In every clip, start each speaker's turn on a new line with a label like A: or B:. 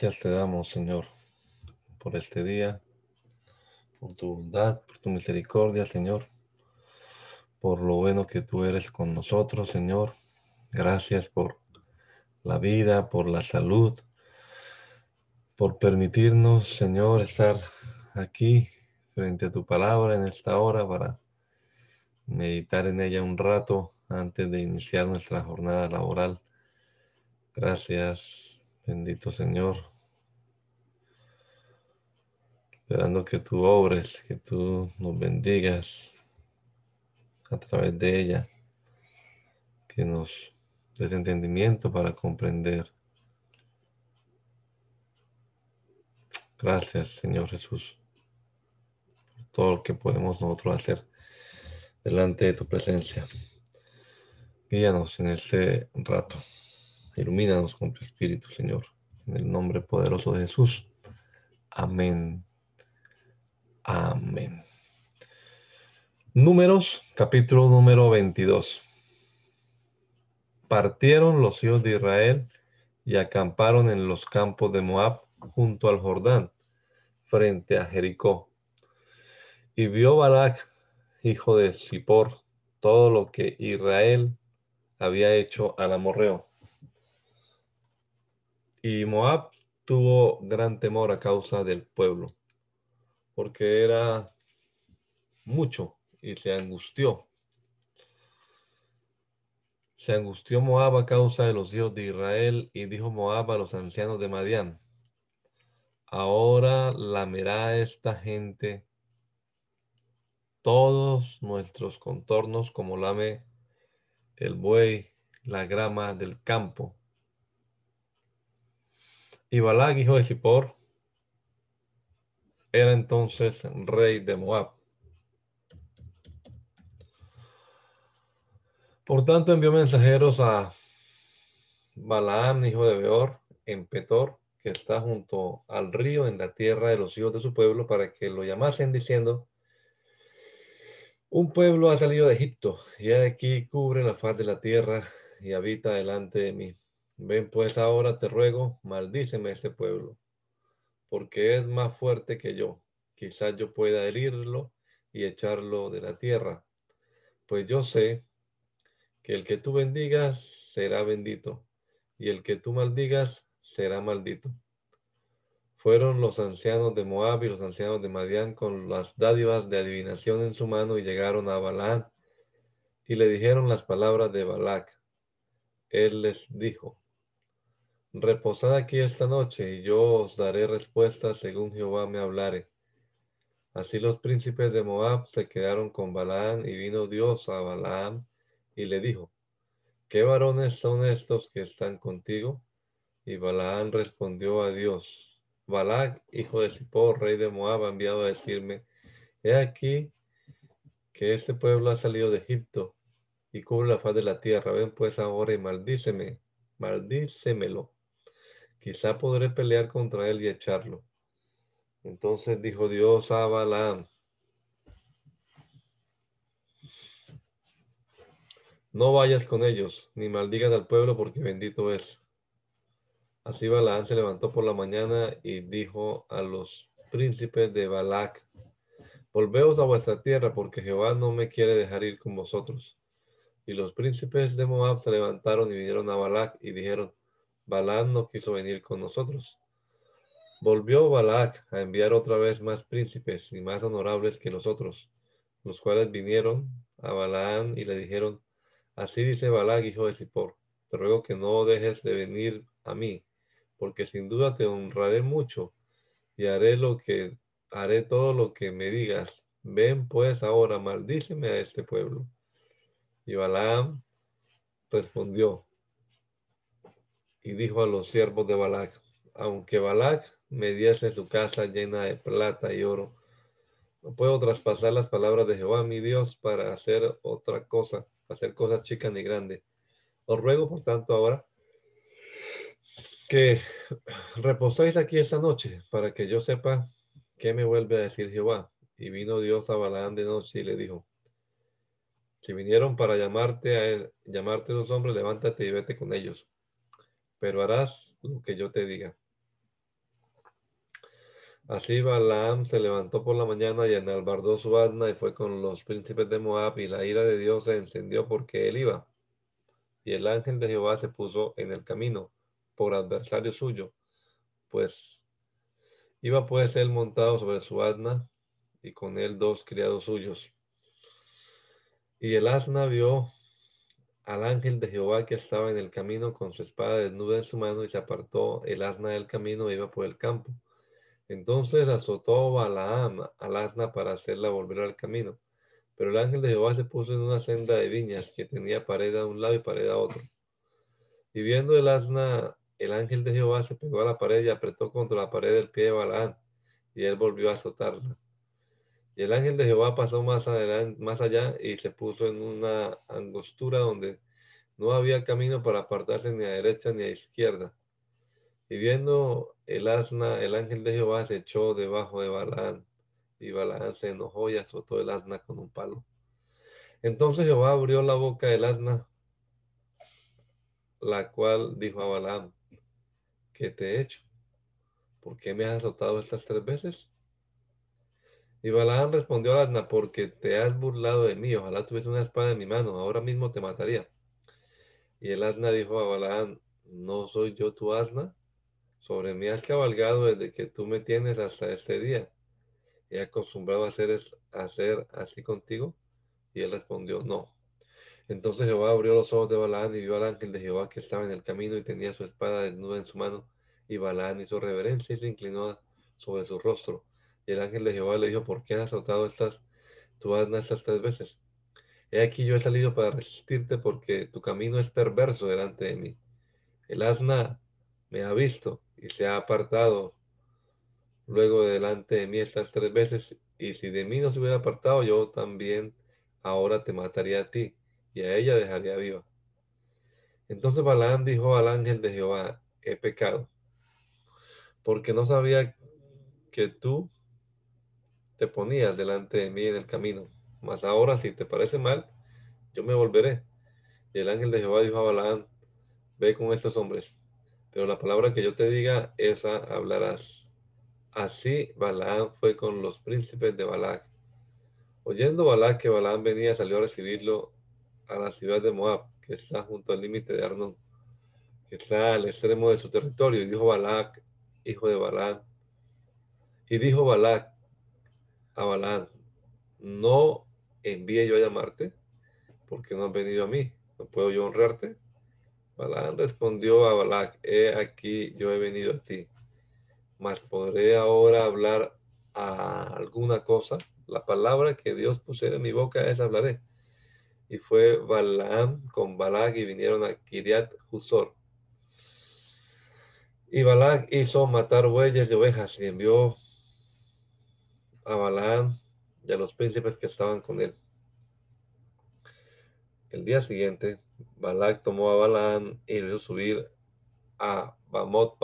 A: Te damos, Señor, por este día, por tu bondad, por tu misericordia, Señor, por lo bueno que tú eres con nosotros, Señor. Gracias por la vida, por la salud, por permitirnos, Señor, estar aquí frente a tu palabra en esta hora para meditar en ella un rato antes de iniciar nuestra jornada laboral. Gracias Bendito Señor. Esperando que tú obres, que tú nos bendigas a través de ella. Que nos des entendimiento para comprender. Gracias, Señor Jesús, por todo lo que podemos nosotros hacer delante de tu presencia. Guíanos en este rato. Ilumínanos con tu Espíritu, Señor. En el nombre poderoso de Jesús. Amén. Amén. Números, capítulo número 22. Partieron los hijos de Israel y acamparon en los campos de Moab junto al Jordán, frente a Jericó. Y vio Balac, hijo de Zippor, todo lo que Israel había hecho al amorreo y Moab tuvo gran temor a causa del pueblo, porque era mucho y se angustió. Se angustió Moab a causa de los hijos de Israel y dijo Moab a los ancianos de Madián, ahora lamerá esta gente todos nuestros contornos como lame el buey la grama del campo. Y Balak, hijo de Zippor, era entonces rey de Moab. Por tanto, envió mensajeros a Balaam, hijo de Beor, en Petor, que está junto al río en la tierra de los hijos de su pueblo, para que lo llamasen diciendo, un pueblo ha salido de Egipto y aquí cubre la faz de la tierra y habita delante de mí. Ven pues ahora te ruego, maldíceme este pueblo, porque es más fuerte que yo. Quizás yo pueda herirlo y echarlo de la tierra. Pues yo sé que el que tú bendigas será bendito, y el que tú maldigas será maldito. Fueron los ancianos de Moab y los ancianos de Madián con las dádivas de adivinación en su mano y llegaron a Balaam y le dijeron las palabras de Balac. Él les dijo, Reposad aquí esta noche, y yo os daré respuesta según Jehová me hablare. Así los príncipes de Moab se quedaron con Balaam, y vino Dios a Balaam y le dijo, ¿qué varones son estos que están contigo? Y Balaam respondió a Dios, Balac, hijo de Zippor, rey de Moab, ha enviado a decirme, he aquí que este pueblo ha salido de Egipto y cubre la faz de la tierra. Ven pues ahora y maldíceme, maldícemelo quizá podré pelear contra él y echarlo. Entonces dijo Dios a Balaam, no vayas con ellos, ni maldigas al pueblo, porque bendito es. Así Balaam se levantó por la mañana y dijo a los príncipes de Balac, volveos a vuestra tierra, porque Jehová no me quiere dejar ir con vosotros. Y los príncipes de Moab se levantaron y vinieron a Balac y dijeron, Balaam no quiso venir con nosotros. Volvió Balac a enviar otra vez más príncipes y más honorables que los otros, los cuales vinieron a Balaam y le dijeron, así dice Balac, hijo de Zippor, te ruego que no dejes de venir a mí, porque sin duda te honraré mucho y haré lo que haré todo lo que me digas. Ven pues ahora, maldíceme a este pueblo. Y Balaam respondió y dijo a los siervos de Balac, aunque Balac me diese su casa llena de plata y oro, no puedo traspasar las palabras de Jehová, mi Dios, para hacer otra cosa, hacer cosas chicas ni grandes. Os ruego, por tanto, ahora que reposéis aquí esta noche, para que yo sepa qué me vuelve a decir Jehová. Y vino Dios a Balaam de noche y le dijo, si vinieron para llamarte a él, llamarte dos hombres, levántate y vete con ellos, pero harás lo que yo te diga. Así Balaam se levantó por la mañana y enalbardó su asna y fue con los príncipes de Moab y la ira de Dios se encendió porque él iba. Y el ángel de Jehová se puso en el camino por adversario suyo, pues iba pues él montado sobre su asna y con él dos criados suyos. Y el asna vio al ángel de Jehová que estaba en el camino con su espada desnuda en su mano y se apartó el asna del camino e iba por el campo. Entonces azotó Balaam al asna para hacerla volver al camino. Pero el ángel de Jehová se puso en una senda de viñas que tenía pared a un lado y pared a otro. Y viendo el asna, el ángel de Jehová se pegó a la pared y apretó contra la pared del pie de Balaam, y él volvió a azotarla. Y el ángel de Jehová pasó más, adelante, más allá y se puso en una angostura donde no había camino para apartarse ni a derecha ni a izquierda. Y viendo el asna, el ángel de Jehová se echó debajo de Balaán, y Balaán se enojó y azotó el asna con un palo. Entonces Jehová abrió la boca del asna, la cual dijo a Balaam, ¿qué te he hecho? ¿Por qué me has azotado estas tres veces? Y Balaam respondió al asna, porque te has burlado de mí, ojalá tuviese una espada en mi mano, ahora mismo te mataría. Y el asna dijo a Balaam, ¿no soy yo tu asna? Sobre mí has cabalgado desde que tú me tienes hasta este día. ¿He acostumbrado a hacer, hacer así contigo? Y él respondió, no. Entonces Jehová abrió los ojos de Balaán y vio al ángel de Jehová que estaba en el camino y tenía su espada desnuda en su mano. Y Balaán hizo reverencia y se inclinó sobre su rostro. Y el ángel de Jehová le dijo, ¿por qué has azotado estas, tu asna estas tres veces? He aquí yo he salido para resistirte porque tu camino es perverso delante de mí. El asna me ha visto y se ha apartado luego delante de mí estas tres veces, y si de mí no se hubiera apartado, yo también ahora te mataría a ti, y a ella dejaría viva. Entonces Balaán dijo al ángel de Jehová, he pecado, porque no sabía que tú te ponías delante de mí en el camino. Mas ahora, si te parece mal, yo me volveré. Y el ángel de Jehová dijo a Balaán, ve con estos hombres pero la palabra que yo te diga, esa hablarás. Así Balaam fue con los príncipes de Balac. Oyendo Balac que Balaam venía, salió a recibirlo a la ciudad de Moab, que está junto al límite de Arnón, que está al extremo de su territorio. Y dijo Balac, hijo de Balaam, y dijo Balac a no envíe yo a llamarte, porque no has venido a mí, no puedo yo honrarte. Balaam respondió a Balac, he aquí yo he venido a ti, mas podré ahora hablar a alguna cosa. La palabra que Dios pusiera en mi boca es hablaré. Y fue Balaam con Balac y vinieron a Kiriat Husor. Y Balac hizo matar bueyes y ovejas y envió a Balaam y a los príncipes que estaban con él. El día siguiente, Balak tomó a Balaam y lo hizo subir a Bamot.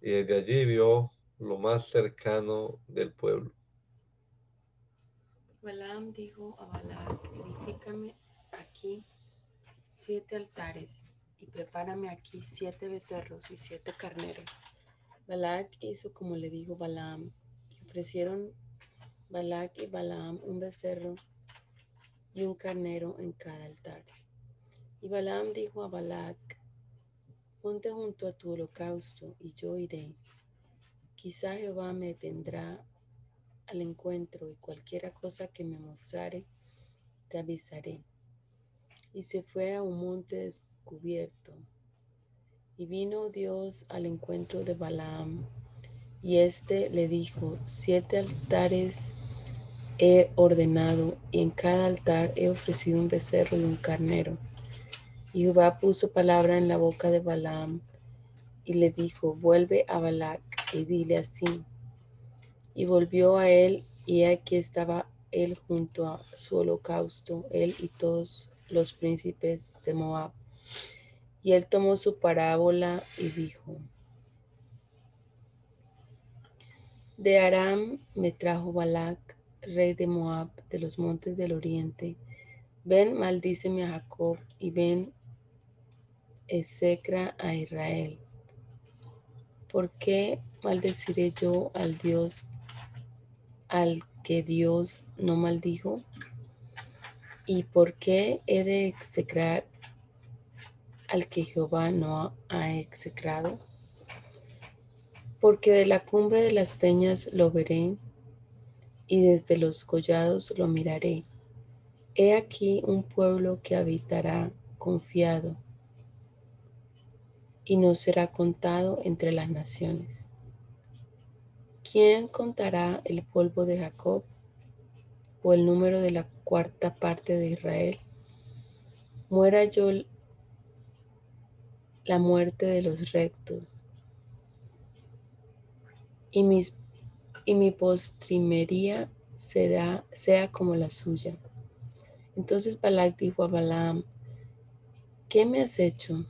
A: Y desde allí vio lo más cercano del pueblo.
B: Balaam dijo a Balak, edifícame aquí siete altares y prepárame aquí siete becerros y siete carneros. Balak hizo como le dijo Balaam. Ofrecieron Balak y Balaam un becerro y un carnero en cada altar. Y Balaam dijo a Balac, ponte junto a tu holocausto y yo iré. Quizá Jehová me tendrá al encuentro y cualquiera cosa que me mostrare, te avisaré. Y se fue a un monte descubierto. Y vino Dios al encuentro de Balaam, y éste le dijo, siete altares he ordenado, y en cada altar he ofrecido un becerro y un carnero. Y Jehová puso palabra en la boca de Balaam, y le dijo, vuelve a Balac y dile así. Y volvió a él, y aquí estaba él junto a su holocausto, él y todos los príncipes de Moab. Y él tomó su parábola y dijo, de Aram me trajo Balac, rey de Moab, de los montes del oriente. Ven, maldíceme a Jacob, y ven, execra a Israel. ¿Por qué maldeciré yo al Dios al que Dios no maldijo? ¿Y por qué he de execrar al que Jehová no ha execrado? Porque de la cumbre de las peñas lo veré y desde los collados lo miraré. He aquí un pueblo que habitará confiado y no será contado entre las naciones. ¿Quién contará el polvo de Jacob o el número de la cuarta parte de Israel? Muera yo la muerte de los rectos y, mis, y mi postrimería será, sea como la suya. Entonces Balak dijo a Balaam, ¿qué me has hecho?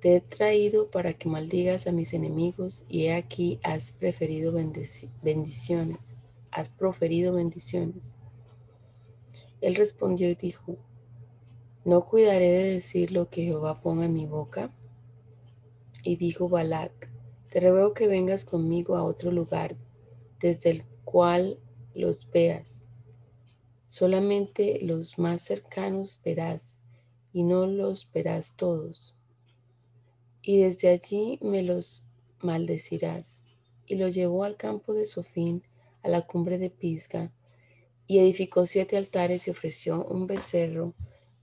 B: Te he traído para que maldigas a mis enemigos y he aquí has preferido bendiciones, has proferido bendiciones. Él respondió y dijo, ¿no cuidaré de decir lo que Jehová ponga en mi boca? Y dijo Balac, te ruego que vengas conmigo a otro lugar desde el cual los veas. Solamente los más cercanos verás y no los verás todos y desde allí me los maldecirás. Y lo llevó al campo de Sofín, a la cumbre de Pisga, y edificó siete altares y ofreció un becerro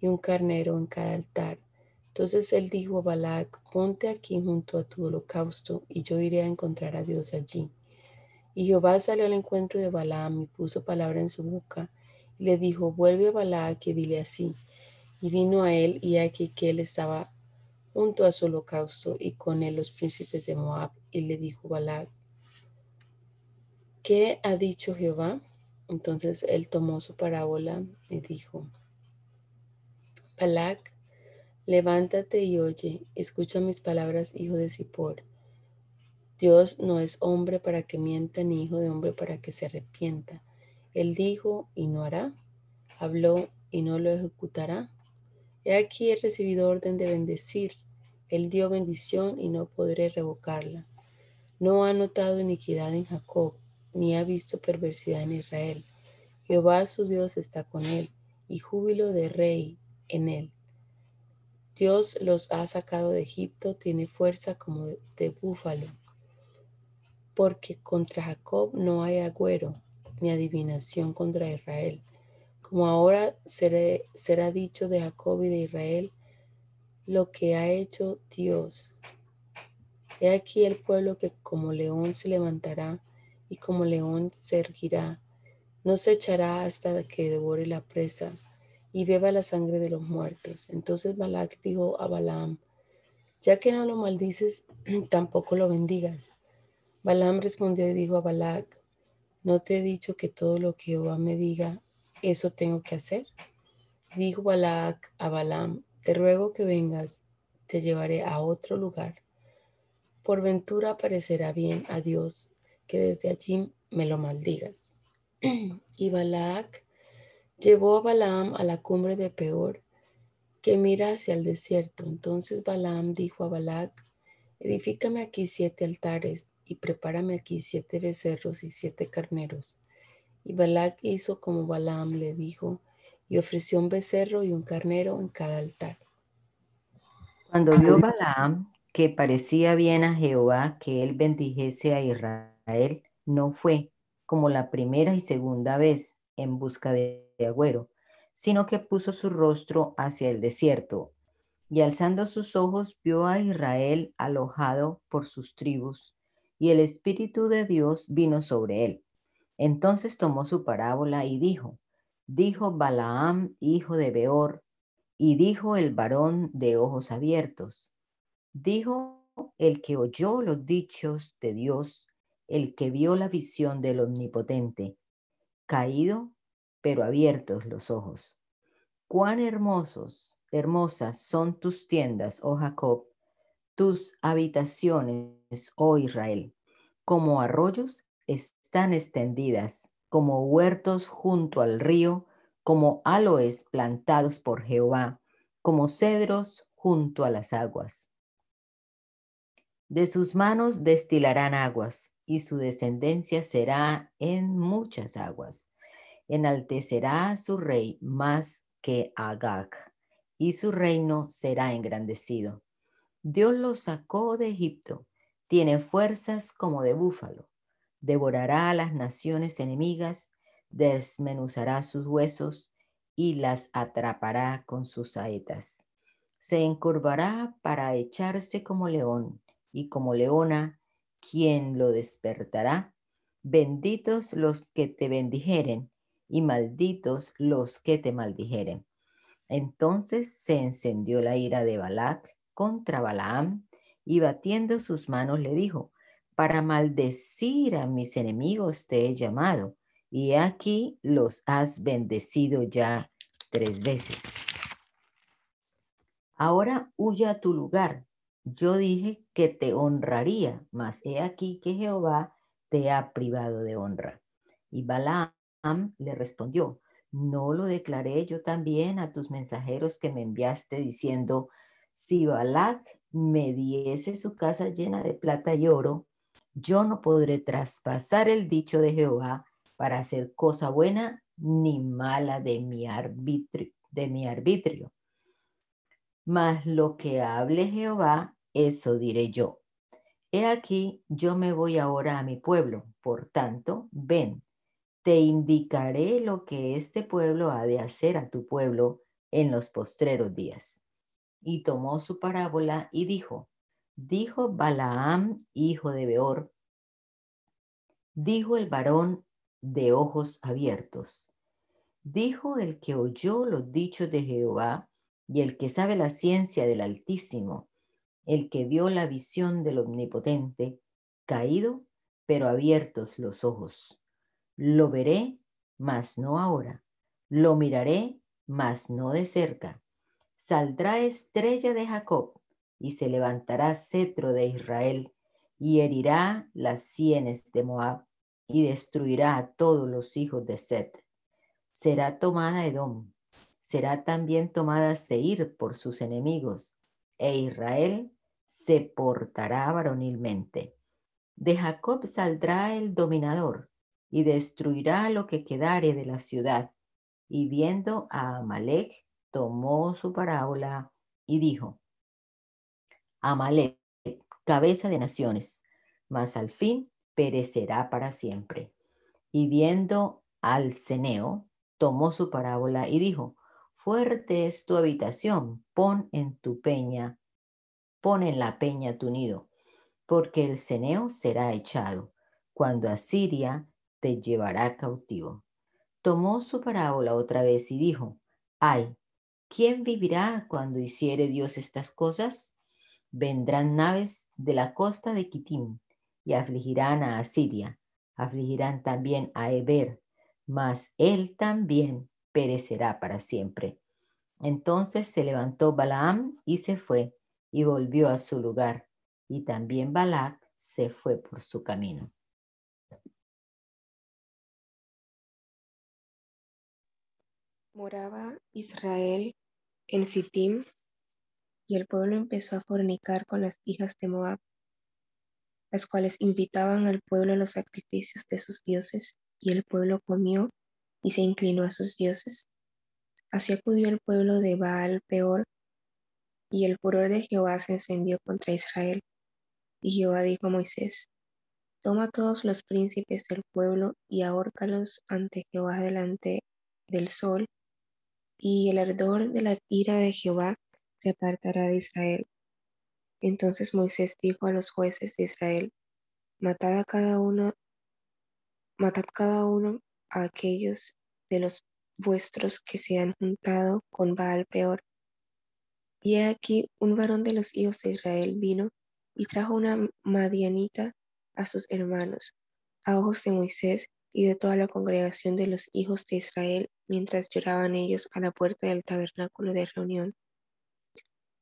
B: y un carnero en cada altar. Entonces él dijo a Balac, ponte aquí junto a tu holocausto, y yo iré a encontrar a Dios allí. Y Jehová salió al encuentro de Balaam y puso palabra en su boca, y le dijo, vuelve a Balac y dile así. Y vino a él, y aquí que él estaba junto a su holocausto y con él los príncipes de Moab. Y le dijo Balac, ¿qué ha dicho Jehová? Entonces él tomó su parábola y dijo, Balac, levántate y oye, escucha mis palabras, hijo de Zippor. Dios no es hombre para que mienta, ni hijo de hombre para que se arrepienta. Él dijo y no hará, habló y no lo ejecutará. He aquí he recibido orden de bendecir él dio bendición y no podré revocarla. No ha notado iniquidad en Jacob, ni ha visto perversidad en Israel. Jehová su Dios está con él, y júbilo de rey en él. Dios los ha sacado de Egipto, tiene fuerza como de búfalo. Porque contra Jacob no hay agüero, ni adivinación contra Israel. Como ahora será dicho de Jacob y de Israel, lo que ha hecho Dios. He aquí el pueblo que como león se levantará y como león se erguirá. No se echará hasta que devore la presa y beba la sangre de los muertos. Entonces Balac dijo a Balaam, ya que no lo maldices, tampoco lo bendigas. Balaam respondió y dijo a Balac, ¿no te he dicho que todo lo que Jehová me diga, eso tengo que hacer? Dijo Balac a Balaam, te ruego que vengas, te llevaré a otro lugar. Por ventura parecerá bien a Dios que desde allí me lo maldigas. y Balac llevó a Balaam a la cumbre de Peor, que mira hacia el desierto. Entonces Balaam dijo a Balac, edifícame aquí siete altares y prepárame aquí siete becerros y siete carneros. Y Balac hizo como Balaam le dijo, y ofreció un becerro y un carnero en cada altar.
C: Cuando vio Balaam que parecía bien a Jehová que él bendijese a Israel, no fue como la primera y segunda vez en busca de agüero, sino que puso su rostro hacia el desierto y alzando sus ojos vio a Israel alojado por sus tribus y el Espíritu de Dios vino sobre él. Entonces tomó su parábola y dijo, dijo Balaam, hijo de Beor, y dijo el varón de ojos abiertos, dijo el que oyó los dichos de Dios, el que vio la visión del Omnipotente, caído, pero abiertos los ojos. Cuán hermosos, hermosas son tus tiendas, oh Jacob, tus habitaciones, oh Israel, como arroyos están extendidas, como huertos junto al río, como aloes plantados por Jehová, como cedros junto a las aguas. De sus manos destilarán aguas, y su descendencia será en muchas aguas. Enaltecerá su rey más que Agag, y su reino será engrandecido. Dios lo sacó de Egipto, tiene fuerzas como de búfalo. Devorará a las naciones enemigas, desmenuzará sus huesos y las atrapará con sus saetas. Se encurvará para echarse como león y como leona ¿quién lo despertará? Benditos los que te bendijeren y malditos los que te maldijeren. Entonces se encendió la ira de Balac contra Balaam y batiendo sus manos le dijo, para maldecir a mis enemigos te he llamado y aquí los has bendecido ya tres veces. Ahora huya a tu lugar yo dije que te honraría, mas he aquí que Jehová te ha privado de honra. Y Balaam le respondió, ¿no lo declaré yo también a tus mensajeros que me enviaste diciendo, si Balac me diese su casa llena de plata y oro, yo no podré traspasar el dicho de Jehová para hacer cosa buena ni mala de mi arbitrio. De mi arbitrio. Mas lo que hable Jehová, eso diré yo. He aquí, yo me voy ahora a mi pueblo, por tanto, ven, te indicaré lo que este pueblo ha de hacer a tu pueblo en los postreros días. Y tomó su parábola y dijo, dijo Balaam, hijo de Beor, dijo el varón de ojos abiertos, dijo el que oyó los dichos de Jehová y el que sabe la ciencia del Altísimo, el que vio la visión del Omnipotente, caído, pero abiertos los ojos. Lo veré, mas no ahora. Lo miraré, mas no de cerca. Saldrá estrella de Jacob y se levantará cetro de Israel y herirá las sienes de Moab y destruirá a todos los hijos de Set. Será tomada Edom, será también tomada Seir por sus enemigos, e Israel se portará varonilmente. De Jacob saldrá el dominador y destruirá lo que quedare de la ciudad. Y viendo a Amalek, tomó su parábola y dijo, Amalek, cabeza de naciones, mas al fin perecerá para siempre. Y viendo al Ceneo, tomó su parábola y dijo, Fuerte es tu habitación, pon en tu peña pon en la peña tu nido, porque el ceneo será echado, cuando Asiria llevará cautivo. Tomó su parábola otra vez y dijo, ay, ¿quién vivirá cuando hiciere Dios estas cosas? Vendrán naves de la costa de Kitim y afligirán a Asiria, afligirán también a Eber, mas él también perecerá para siempre. Entonces se levantó Balaam y se fue y volvió a su lugar, y también Balac se fue por su camino.
D: Moraba Israel en Sittim, y el pueblo empezó a fornicar con las hijas de Moab, las cuales invitaban al pueblo a los sacrificios de sus dioses, y el pueblo comió y se inclinó a sus dioses. Así acudió el pueblo de Baal peor y el furor de Jehová se encendió contra Israel. Y Jehová dijo a Moisés, Toma todos los príncipes del pueblo y ahórcalos ante Jehová delante del sol, y el ardor de la ira de Jehová se apartará de Israel. Entonces Moisés dijo a los jueces de Israel, Matad a cada uno matad cada uno a aquellos de los vuestros que se han juntado con Baal peor. Y he aquí un varón de los hijos de Israel vino y trajo una madianita a sus hermanos, a ojos de Moisés y de toda la congregación de los hijos de Israel, mientras lloraban ellos a la puerta del tabernáculo de reunión.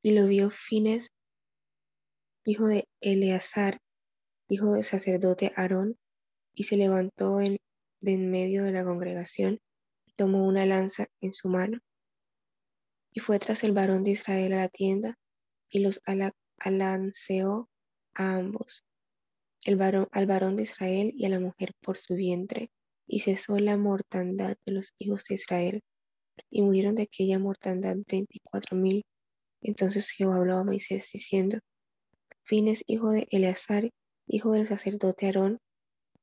D: Y lo vio Fines, hijo de Eleazar, hijo del sacerdote Aarón, y se levantó en, de en medio de la congregación y tomó una lanza en su mano. Y fue tras el varón de Israel a la tienda y los alanceó a ambos, al varón de Israel y a la mujer por su vientre, y cesó la mortandad de los hijos de Israel, y murieron de aquella mortandad veinticuatro mil. Entonces Jehová habló a Moisés diciendo, Fines, hijo de Eleazar, hijo del sacerdote Aarón,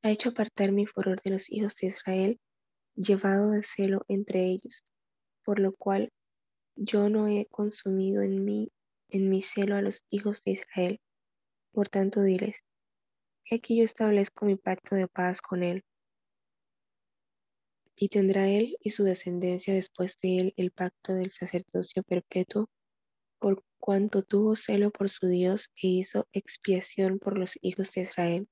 D: ha hecho apartar mi furor de los hijos de Israel, llevado de celo entre ellos, por lo cual yo no he consumido en mí, en mi celo a los hijos de Israel. Por tanto, diles, he aquí yo establezco mi pacto de paz con él. Y tendrá él y su descendencia después de él el pacto del sacerdocio perpetuo, por cuanto tuvo celo por su Dios e hizo expiación por los hijos de Israel.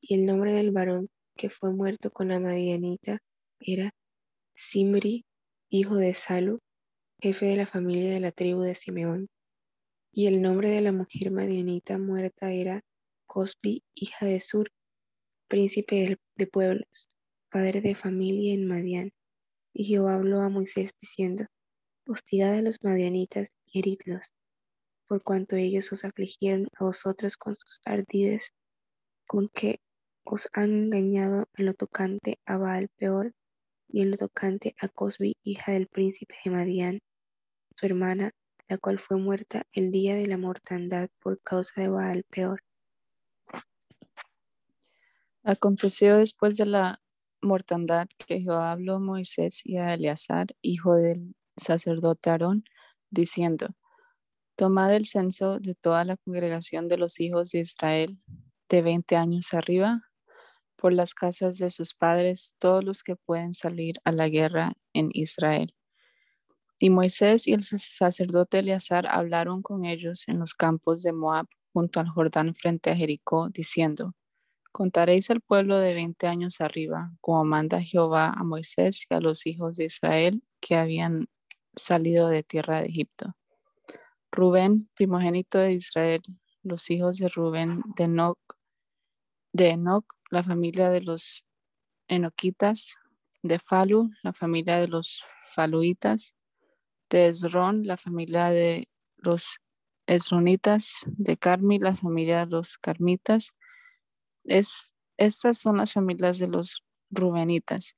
D: Y el nombre del varón que fue muerto con la Madianita era Simri, hijo de Salu, jefe de la familia de la tribu de Simeón. Y el nombre de la mujer madianita muerta era Cosbi, hija de Sur, príncipe de pueblos, padre de familia en Madián. Y Jehová habló a Moisés diciendo, hostigad a los madianitas y heridlos, por cuanto ellos os afligieron a vosotros con sus ardides, con que os han engañado en lo tocante a Baal peor y en lo tocante a Cosbi, hija del príncipe de Madián, su hermana, la cual fue muerta el día de la mortandad por causa de Baal peor.
E: Aconteció después de la mortandad que Jehová habló a Moisés y a Eleazar, hijo del sacerdote Aarón, diciendo, Tomad el censo de toda la congregación de los hijos de Israel de veinte años arriba, por las casas de sus padres, todos los que pueden salir a la guerra en Israel. Y Moisés y el sacerdote Eleazar hablaron con ellos en los campos de Moab, junto al Jordán frente a Jericó, diciendo, Contaréis al pueblo de veinte años arriba, como manda Jehová a Moisés y a los hijos de Israel que habían salido de tierra de Egipto. Rubén, primogénito de Israel, los hijos de Rubén, de Enoch, de Enoch, la familia de los Enoquitas, de Falu, la familia de los Faluitas, de Esrón, la familia de los Esronitas, de Carmi, la familia de los Carmitas. Es, estas son las familias de los Rubenitas.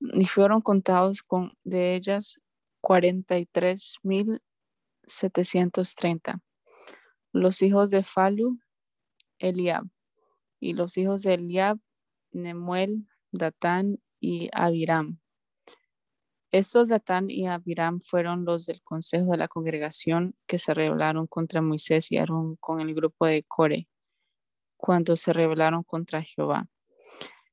E: Y fueron contados con de ellas 43.730. Los hijos de Falu, Eliab. Y los hijos de Eliab, Nemuel, Datán y Abiram. Estos Datán y Abiram fueron los del consejo de la congregación que se rebelaron contra Moisés y Aarón con el grupo de Core, cuando se rebelaron contra Jehová.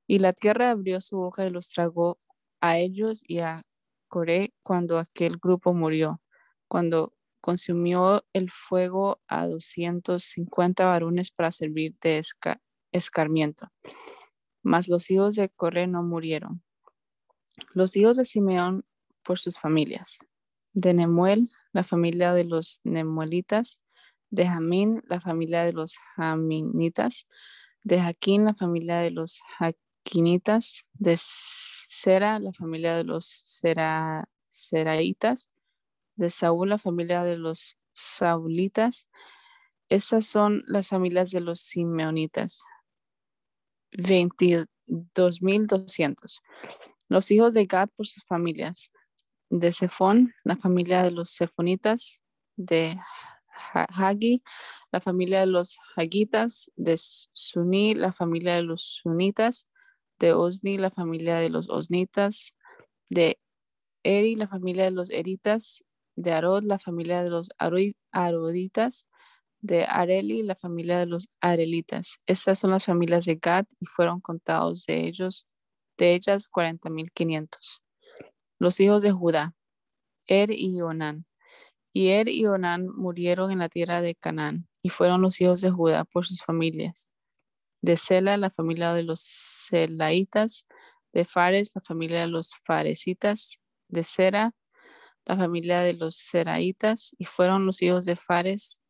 E: Y la tierra abrió su boca y los tragó a ellos y a Core cuando aquel grupo murió, cuando consumió el fuego a 250 varones para servir de escarmiento. Mas los hijos de Core no murieron, los hijos de Simeón por sus familias. De Nemuel, la familia de los Nemuelitas. De Jamín, la familia de los Jaminitas. De Jaquín, la familia de los Jaquinitas. De Sera, la familia de los Sera, Seraitas. De Saúl, la familia de los Saulitas. Estas son las familias de los Simeonitas. 22.200. Los hijos de Gad por sus familias. De Sefón, la familia de los Sefonitas. De Hagi, la familia de los Hagitas. De Suní, la familia de los Sunitas. De Osni, la familia de los Osnitas. De Eri, la familia de los Eritas. De Arod, la familia de los Aroditas. De Areli, la familia de los Arelitas. Estas son las familias de Gad y fueron contados de ellos, de ellas 40.500. Los hijos de Judá, Er y Onán. Y Er y Onán murieron en la tierra de Canaán y fueron los hijos de Judá por sus familias. De Sela, la familia de los Selaitas. De Fares, la familia de los Faresitas. De Sera, la familia de los Seraitas. Y fueron los hijos de Fares.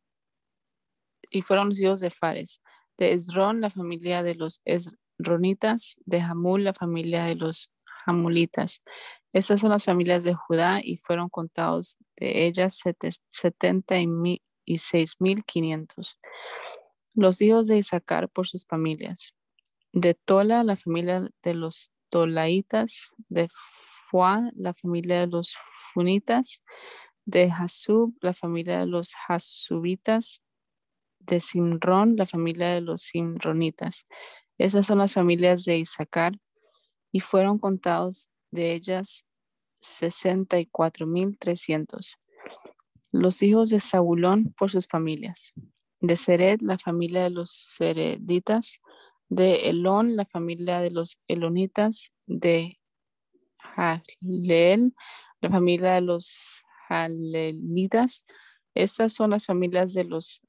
E: Y fueron los hijos de Fares. De Esrón, la familia de los Esronitas. De Hamul, la familia de los Hamulitas. Estas son las familias de Judá y fueron contados de ellas setenta y seis mil quinientos. Los hijos de Isaacar por sus familias. De Tola, la familia de los Tolaitas. De Fuá, la familia de los Funitas. De Hasub, la familia de los Hasubitas. De Simrón, la familia de los Simronitas. Esas son las familias de Isaacar y fueron contados de ellas sesenta y cuatro mil trescientos. Los hijos de Zabulón por sus familias. De Sered, la familia de los Sereditas. De Elón, la familia de los Elonitas. De Jaleel, la familia de los Jalelitas. Estas son las familias de los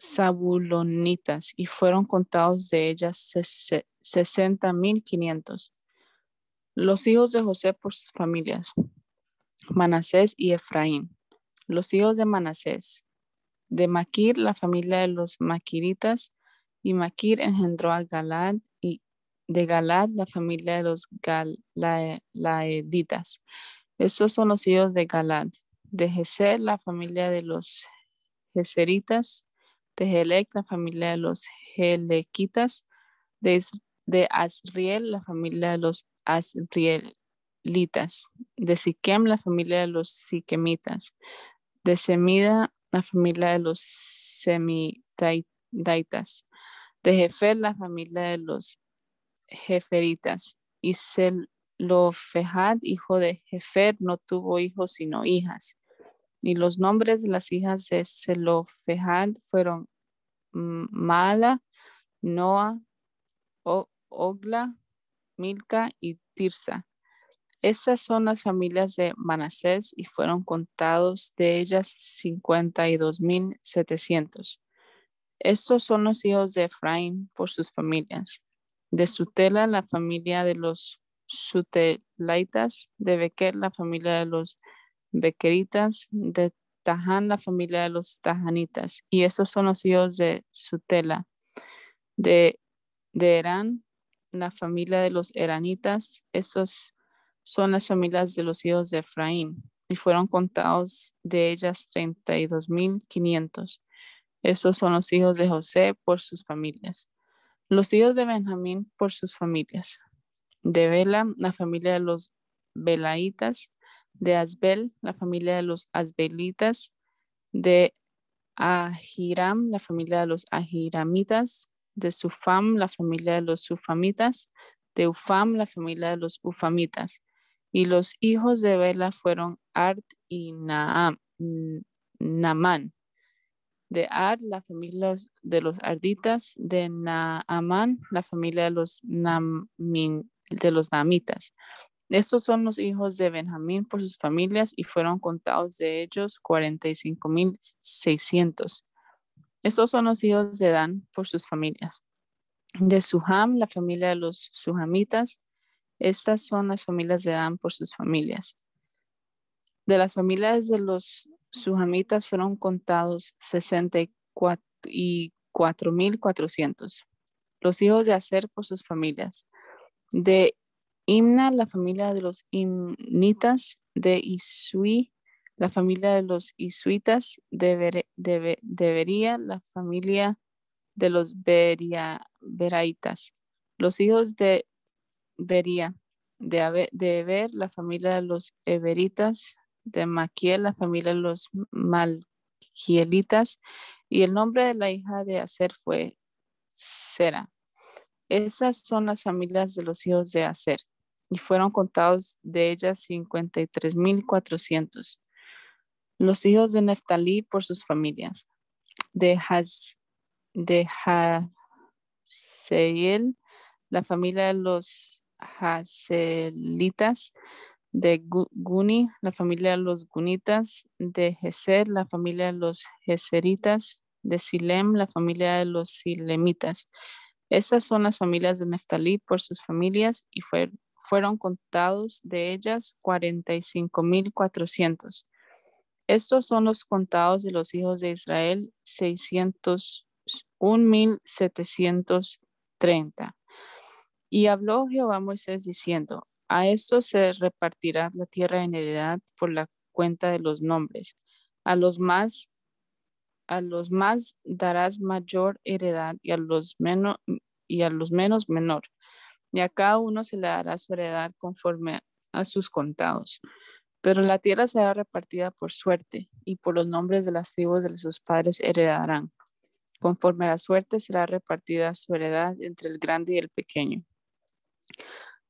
E: Zabulonitas y fueron contados de ellas sesenta mil quinientos. Los hijos de José por sus familias, Manasés y Efraín. Los hijos de Manasés, de Maquir, la familia de los Maquiritas, y Maquir engendró a Galad, y de Galad, la familia de los Galaeditas. Estos son los hijos de Galad. De Geser, la familia de los Geseritas. De Helec, la familia de los Helequitas. De, de Asriel, la familia de los Asrielitas. De Siquem, la familia de los Siquemitas. De Semida, la familia de los Semidaitas. De Jefer, la familia de los Jeferitas. Y Selofejad, hijo de Jefer, no tuvo hijos sino hijas. Y los nombres de las hijas de Selofejad fueron Mala, Noa, Ogla, Milca y Tirsa. Estas son las familias de Manasés y fueron contados de ellas cincuenta y dos mil setecientos. Estos son los hijos de Efraín por sus familias. De Sutela, la familia de los Sutelaitas. De Bequer, la familia de los Bequeritas. De Taján, la familia de los Tajanitas. Y estos son los hijos de Sutela. De, de Herán, la familia de los Eranitas. Estos son las familias de los hijos de Efraín y fueron contados de ellas treinta y dos mil quinientos. Estos son los hijos de José por sus familias. Los hijos de Benjamín por sus familias. De Bela, la familia de los Belaitas. De Asbel, la familia de los Asbelitas. De Ahiram, la familia de los Ahiramitas de Sufam, la familia de los Sufamitas, de Ufam, la familia de los Ufamitas. Y los hijos de Bela fueron Art y Naam, Naamán. De Art, la familia de los Arditas, de Naamán, la familia de los, Namin, de los Naamitas. Estos son los hijos de Benjamín por sus familias y fueron contados de ellos 45.600. Estos son los hijos de Dan por sus familias. De Suham, la familia de los Suhamitas. Estas son las familias de Dan por sus familias. De las familias de los Suhamitas fueron contados 64.400. Los hijos de Aser por sus familias. De Imna, la familia de los Imnitas. De Isui, la familia de los isuitas debe, debería la familia de los Beria, Beraitas. Los hijos de Beria, de, Eber, la familia de los Eberitas, de Maquiel, la familia de los Malquielitas, y el nombre de la hija de Aser fue Sera. Esas son las familias de los hijos de Aser, y fueron contados de ellas 53.400. Los hijos de Neftalí por sus familias. de, Haz, de Haseel, la familia de los Haselitas, de Guni, la familia de los Gunitas, de Geser, la familia de los Geseritas, de Silem, la familia de los Silemitas. Estas son las familias de Neftalí por sus familias y fueron contados de ellas 45.400. Estos son los contados de los hijos de Israel, 601.730. Y habló Jehová a Moisés diciendo, a esto se repartirá la tierra en heredad por la cuenta de los nombres. A los más a los más darás mayor heredad y a los menos y a los menos menor. Y a cada uno se le dará su heredad conforme a sus contados. Pero la tierra será repartida por suerte, y por los nombres de las tribus de sus padres heredarán. Conforme a la suerte será repartida su heredad entre el grande y el pequeño.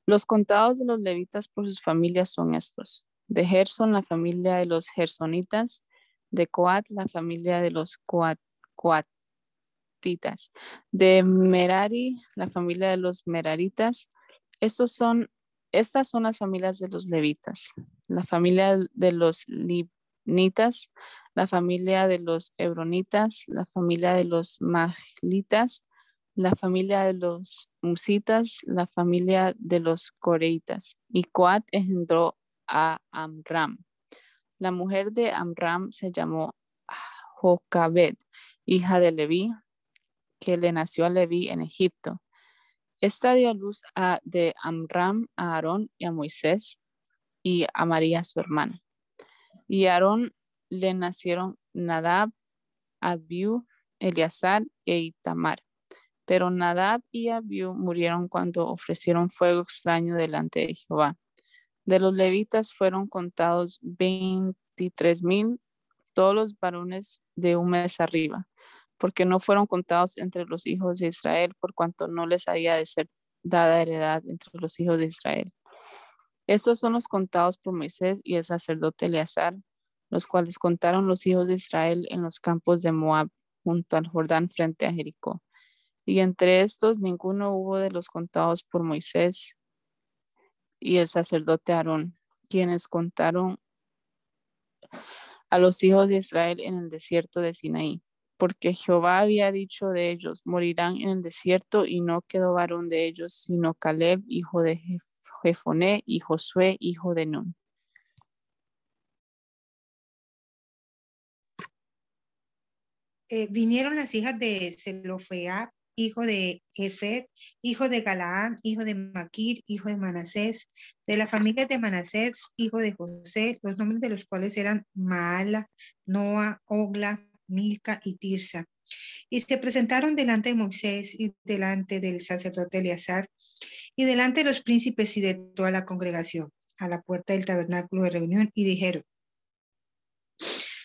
E: Los contados de los levitas por sus familias son estos. De Gerson, la familia de los gersonitas. De Coat, la familia de los Coat, Coatitas. De Merari, la familia de los Meraritas. Estos son, estas son las familias de los levitas. La familia de los Libnitas, la familia de los Hebronitas, la familia de los Maglitas, la familia de los Musitas, la familia de los Coreitas. Y Coat engendró a Amram. La mujer de Amram se llamó Jocabed, hija de Leví, que le nació a Leví en Egipto. Esta dio a luz a, de Amram a Aarón y a Moisés y a María su hermana. Y a Aarón le nacieron Nadab, Abiú, Eleazar e Itamar. Pero Nadab y Abiú murieron cuando ofrecieron fuego extraño delante de Jehová. De los levitas fueron contados veintitrés mil, todos los varones de un mes arriba, porque no fueron contados entre los hijos de Israel, por cuanto no les había de ser dada heredad entre los hijos de Israel. Estos son los contados por Moisés y el sacerdote Eleazar, los cuales contaron los hijos de Israel en los campos de Moab, junto al Jordán frente a Jericó. Y entre estos ninguno hubo de los contados por Moisés y el sacerdote Aarón, quienes contaron a los hijos de Israel en el desierto de Sinaí, porque Jehová había dicho de ellos, morirán en el desierto, y no quedó varón de ellos, sino Caleb, hijo de Jefoné, y Josué, hijo de Nun.
F: Eh, vinieron las hijas de Zelofeab, hijo de Efed, hijo de Galaán, hijo de Maquir, hijo de Manasés, de la familia de Manasés, hijo de José, los nombres de los cuales eran Maala, Noa, Ogla, Milca y Tirsa. Y se presentaron delante de Moisés y delante del sacerdote Eleazar y delante de los príncipes y de toda la congregación a la puerta del tabernáculo de reunión y dijeron,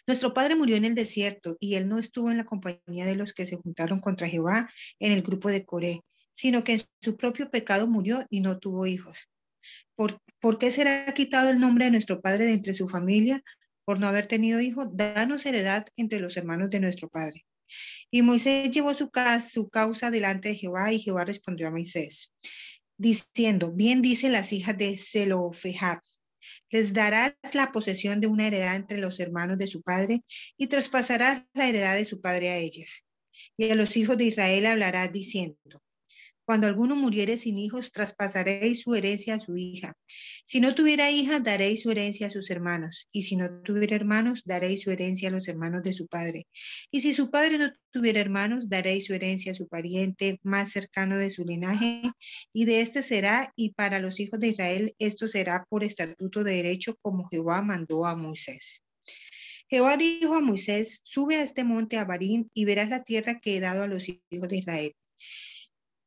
F: nuestro padre murió en el desierto y él no estuvo en la compañía de los que se juntaron contra Jehová en el grupo de Coré, sino que en su propio pecado murió y no tuvo hijos. ¿Por, ¿Por, qué será quitado el nombre de nuestro padre de entre su familia por no haber tenido hijo? Danos heredad entre los hermanos de nuestro padre. Y Moisés llevó su, su causa delante de Jehová y Jehová respondió a Moisés, diciendo, bien dicen las hijas de Zelofehad, les darás la posesión de una heredad entre los hermanos de su padre y traspasarás la heredad de su padre a ellas. Y a los hijos de Israel hablarás diciendo, cuando alguno muriere sin hijos, traspasaréis su herencia a su hija. Si no tuviera hija, daréis su herencia a sus hermanos. Y si no tuviera hermanos, daréis su herencia a los hermanos de su padre. Y si su padre no tuviera hermanos, daréis su herencia a su pariente más cercano de su linaje. Y de este será, y para los hijos de Israel, esto será por estatuto de derecho, como Jehová mandó a Moisés. Jehová dijo a Moisés, sube a este monte Abarín y verás la tierra que he dado a los hijos de Israel.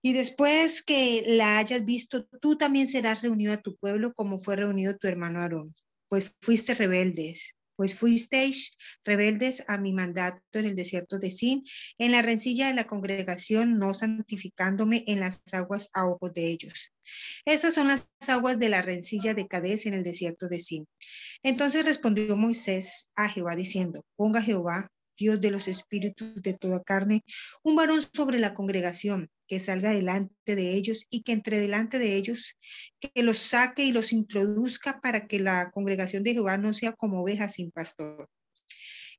F: Y después que la hayas visto, tú también serás reunido a tu pueblo como fue reunido tu hermano Aarón, pues fuiste rebeldes, pues fuisteis rebeldes a mi mandato en el desierto de Sin, en la rencilla de la congregación, no santificándome en las aguas a ojos de ellos. Esas son las aguas de la rencilla de Cades en el desierto de Sin. Entonces respondió Moisés a Jehová diciendo, ponga Jehová Dios de los espíritus de toda carne, un varón sobre la congregación, que salga delante de ellos y que entre delante de ellos, que los saque y los introduzca para que la congregación de Jehová no sea como oveja sin pastor.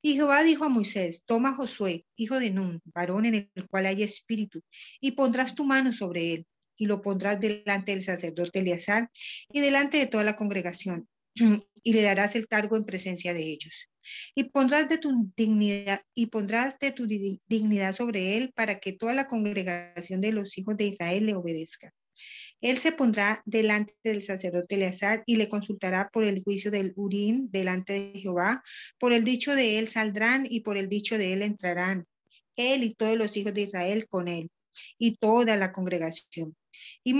F: Y Jehová dijo a Moisés, toma a Josué, hijo de Nun, varón en el cual hay espíritu, y pondrás tu mano sobre él, y lo pondrás delante del sacerdote Eleazar y delante de toda la congregación, y le darás el cargo en presencia de ellos. Y pondrás de tu dignidad y pondrás de tu dignidad sobre él para que toda la congregación de los hijos de Israel le obedezca. Él se pondrá delante del sacerdote Eleazar y le consultará por el juicio del Urín delante de Jehová. Por el dicho de él saldrán y por el dicho de él entrarán. Él y todos los hijos de Israel con él y toda la congregación. Y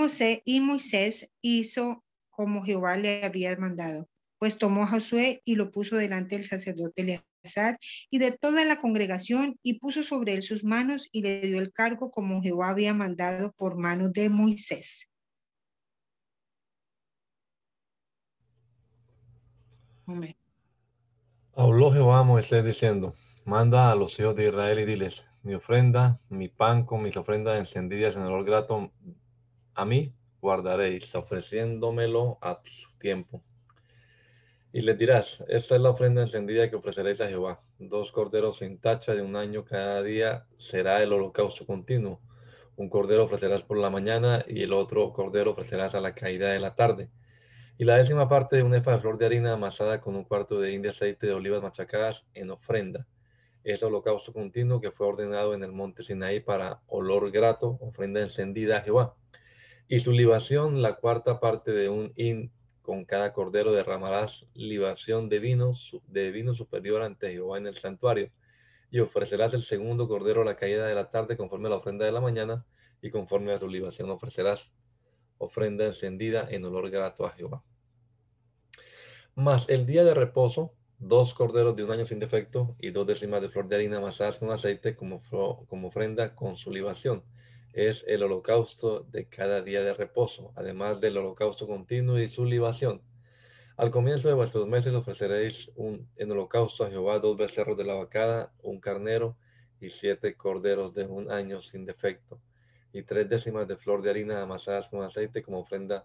F: y Moisés hizo como Jehová le había mandado, pues tomó a Josué y lo puso delante del sacerdote Eleazar y de toda la congregación y puso sobre él sus manos y le dio el cargo como Jehová había mandado por manos de Moisés.
A: Habló Jehová a Moisés diciendo, manda a los hijos de Israel y diles, mi ofrenda, mi pan con mis ofrendas encendidas en olor grato a mí guardaréis, ofreciéndomelo a su tiempo. Y les dirás, esta es la ofrenda encendida que ofreceréis a Jehová. Dos corderos sin tacha de un año cada día será el holocausto continuo. Un cordero ofrecerás por la mañana y el otro cordero ofrecerás a la caída de la tarde y la décima parte de un efa de flor de harina amasada con un cuarto de india aceite de olivas machacadas en ofrenda. Es holocausto continuo que fue ordenado en el monte Sinaí para olor grato, ofrenda encendida a Jehová. Y su libación, la cuarta parte de un hin con cada cordero derramarás libación de vino, de vino superior ante Jehová en el santuario. Y ofrecerás el segundo cordero a la caída de la tarde conforme a la ofrenda de la mañana y conforme a su libación ofrecerás ofrenda encendida en olor grato a Jehová. Más el día de reposo, dos corderos de un año sin defecto y dos décimas de flor de harina amasadas con aceite como, como ofrenda con su libación. Es el holocausto de cada día de reposo, además del holocausto continuo y su libación. Al comienzo de vuestros meses ofreceréis un, en holocausto a Jehová dos becerros de la vacada, un carnero y siete corderos de un año sin defecto y tres décimas de flor de harina amasadas con aceite como ofrenda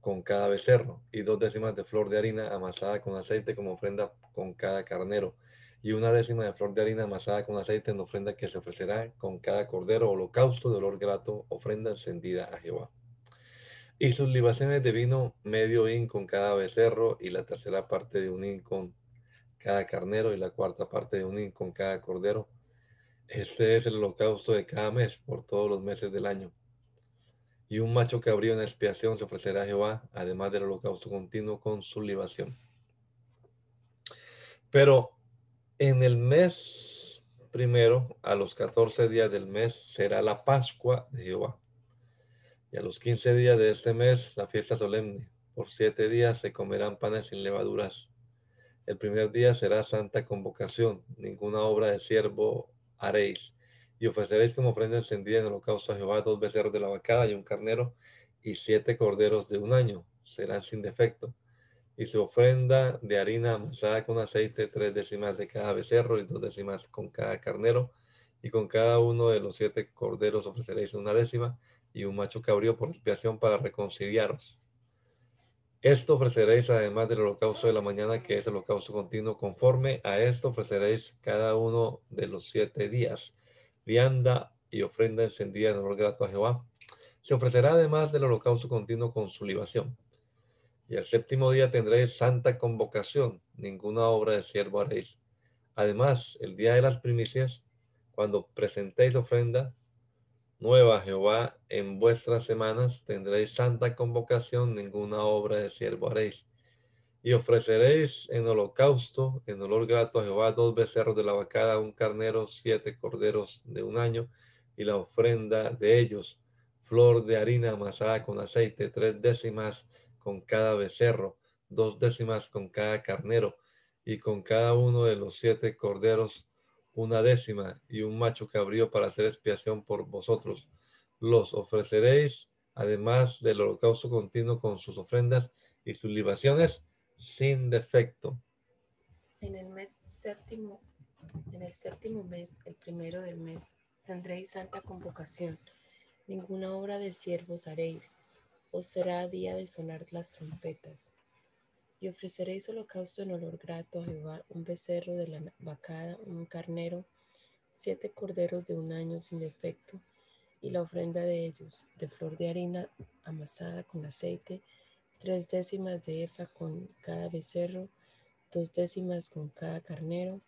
A: con cada becerro, y dos décimas de flor de harina amasada con aceite como ofrenda con cada carnero, y una décima de flor de harina amasada con aceite en ofrenda que se ofrecerá con cada cordero, holocausto de olor grato, ofrenda encendida a Jehová. Y sus libaciones de vino, medio hin con cada becerro, y la tercera parte de un hin con cada carnero, y la cuarta parte de un hin con cada cordero, este es el holocausto de cada mes por todos los meses del año. Y un macho cabrío en expiación se ofrecerá a Jehová, además del holocausto continuo con su libación. Pero en el mes primero, a los 14 días del mes, será la Pascua de Jehová. Y a los 15 días de este mes, la fiesta solemne. Por siete días se comerán panes sin levaduras. El primer día será santa convocación. Ninguna obra de siervo haréis. Y ofreceréis como ofrenda encendida en el holocausto a Jehová dos becerros de la vacada y un carnero y siete corderos de un año. Serán sin defecto. Y su ofrenda de harina amasada con aceite, tres décimas de cada becerro y dos décimas con cada carnero. Y con cada uno de los siete corderos ofreceréis una décima y un macho cabrío por expiación para reconciliaros. Esto ofreceréis además del holocausto de la mañana, que es el holocausto continuo. Conforme a esto ofreceréis cada uno de los siete días, vianda y ofrenda encendida en honor grato a Jehová. Se ofrecerá además del holocausto continuo con su libación. Y el séptimo día tendréis santa convocación, ninguna obra de siervo haréis. Además, el día de las primicias, cuando presentéis ofrenda, nueva Jehová en vuestras semanas tendréis santa convocación, ninguna obra de siervo haréis. Y ofreceréis en holocausto, en olor grato a Jehová, dos becerros de la vacada, un carnero, siete corderos de un año, y la ofrenda de ellos, flor de harina amasada con aceite, tres décimas con cada becerro, dos décimas con cada carnero, y con cada uno de los siete corderos una décima y un macho cabrío para hacer expiación por vosotros. Los ofreceréis, además del holocausto continuo con sus ofrendas y sus libaciones, sin defecto.
B: En el mes séptimo En el séptimo mes, el primero del mes, tendréis santa convocación. Ninguna obra de siervos haréis, os será día de sonar las trompetas. Y ofreceréis holocausto en olor grato a Jehová, un becerro de la vacada, un carnero, siete corderos de un año sin defecto, y la ofrenda de ellos, de flor de harina amasada con aceite, tres décimas de efa con cada becerro, dos décimas con cada carnero,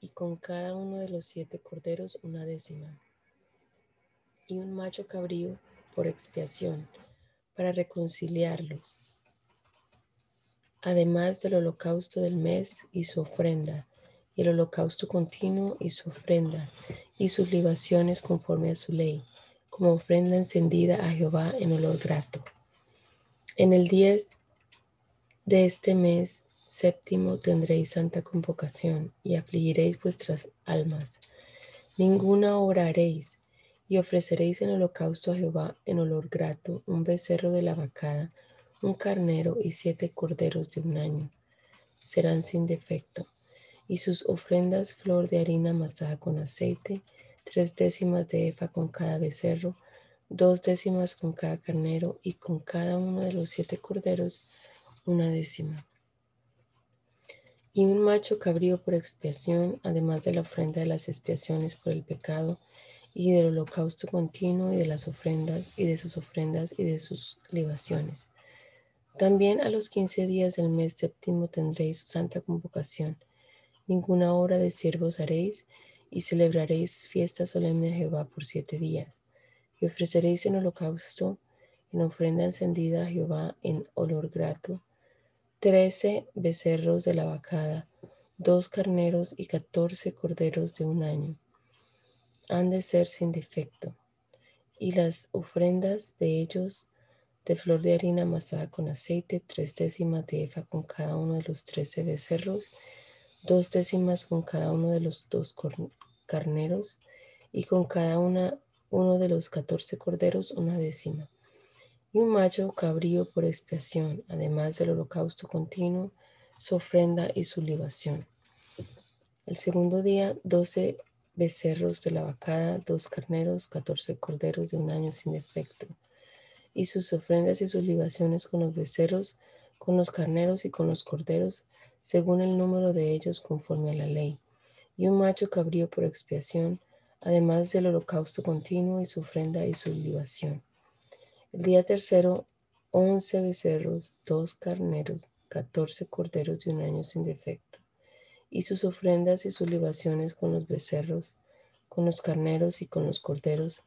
B: y con cada uno de los siete corderos una décima, y un macho cabrío por expiación, para reconciliarlos, además del holocausto del mes y su ofrenda, y el holocausto continuo y su ofrenda, y sus libaciones conforme a su ley, como ofrenda encendida a Jehová en olor grato. En el 10 de este mes séptimo tendréis santa convocación y afligiréis vuestras almas. Ninguna obra haréis y ofreceréis en holocausto a Jehová en olor grato un becerro de la vacada, un carnero y siete corderos de un año. Serán sin defecto. Y sus ofrendas flor de harina amasada con aceite, tres décimas de efa con cada becerro, dos décimas con cada carnero y con cada uno de los siete corderos una décima y un macho cabrío por expiación, además de la ofrenda de las expiaciones por el pecado y del holocausto continuo y de las ofrendas y de sus ofrendas y de sus libaciones. También a los quince días del mes séptimo tendréis santa convocación. Ninguna obra de siervos haréis y celebraréis fiesta solemne a Jehová por siete días. Y ofreceréis en holocausto, en ofrenda encendida a Jehová en olor grato, trece becerros de la vacada, dos carneros y catorce corderos de un año. Han de ser sin defecto. Y las ofrendas de ellos de flor de harina amasada con aceite, tres décimas de efa con cada uno de los trece becerros, dos décimas con cada uno de los dos carneros y con cada una, uno de los catorce corderos una décima y un macho cabrío por expiación, además del holocausto continuo, su ofrenda y su libación. El segundo día, doce becerros de la vacada, dos carneros, catorce corderos de un año sin defecto, y sus ofrendas y sus libaciones con los becerros, con los carneros y con los corderos, según el número de ellos conforme a la ley, y un macho cabrío por expiación, además del holocausto continuo y su ofrenda y su libación. El día tercero, once becerros, dos carneros, catorce corderos de un año sin defecto, y sus ofrendas y sus libaciones con los becerros, con los carneros y con los corderos,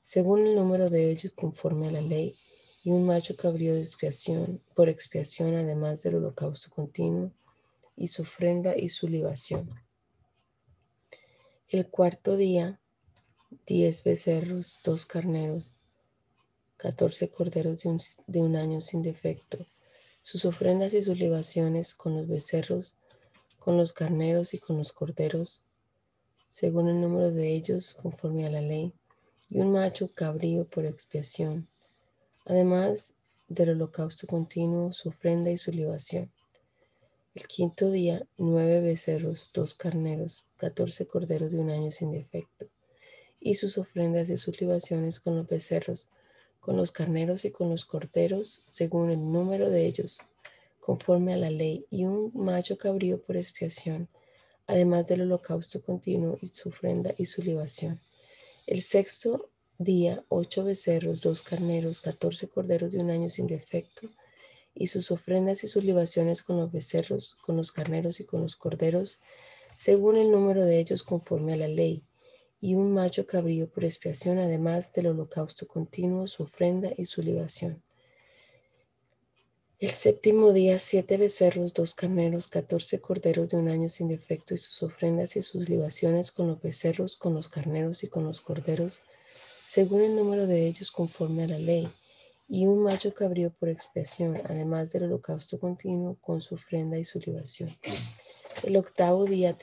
B: según el número de ellos conforme a la ley, y un macho cabrío de expiación, por expiación, además del holocausto continuo, y su ofrenda y su libación. El cuarto día, diez becerros, dos carneros, catorce corderos de un, de un año sin defecto, sus ofrendas y sus libaciones con los becerros, con los carneros y con los corderos, según el número de ellos conforme a la ley, y un macho cabrío por expiación, además del holocausto continuo, su ofrenda y su libación. El quinto día, nueve becerros, dos carneros, catorce corderos de un año sin defecto, y sus ofrendas y sus libaciones con los becerros, con los carneros y con los corderos, según el número de ellos, conforme a la ley, y un macho cabrío por expiación, además del holocausto continuo y su ofrenda y su libación. El sexto día, ocho becerros, dos carneros, catorce corderos de un año sin defecto, y sus ofrendas y sus libaciones con los becerros, con los carneros y con los corderos, según el número de ellos conforme a la ley, y un macho cabrío por expiación, además del holocausto continuo, su ofrenda y su libación. El séptimo día, siete becerros, dos carneros, catorce corderos de un año sin defecto y sus ofrendas y sus libaciones con los becerros, con los carneros y con los corderos, según el número de ellos conforme a la ley, y un macho cabrío por expiación, además del holocausto continuo con su ofrenda y su libación. El octavo día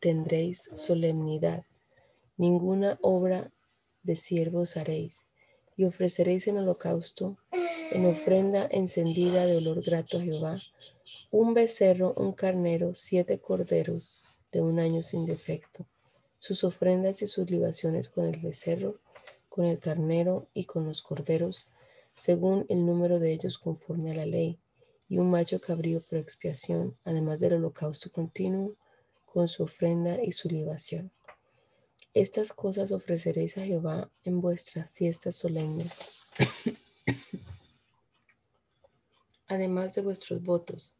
B: tendréis solemnidad. Ninguna obra de siervos haréis, y ofreceréis en holocausto, en ofrenda encendida de olor grato a Jehová, un becerro, un carnero, siete corderos de un año sin defecto, sus ofrendas y sus libaciones con el becerro, con el carnero y con los corderos, según el número de ellos conforme a la ley, y un macho cabrío por expiación, además del holocausto continuo, con su ofrenda y su libación. Estas cosas ofreceréis a Jehová en vuestras fiestas solemnes, además de vuestros votos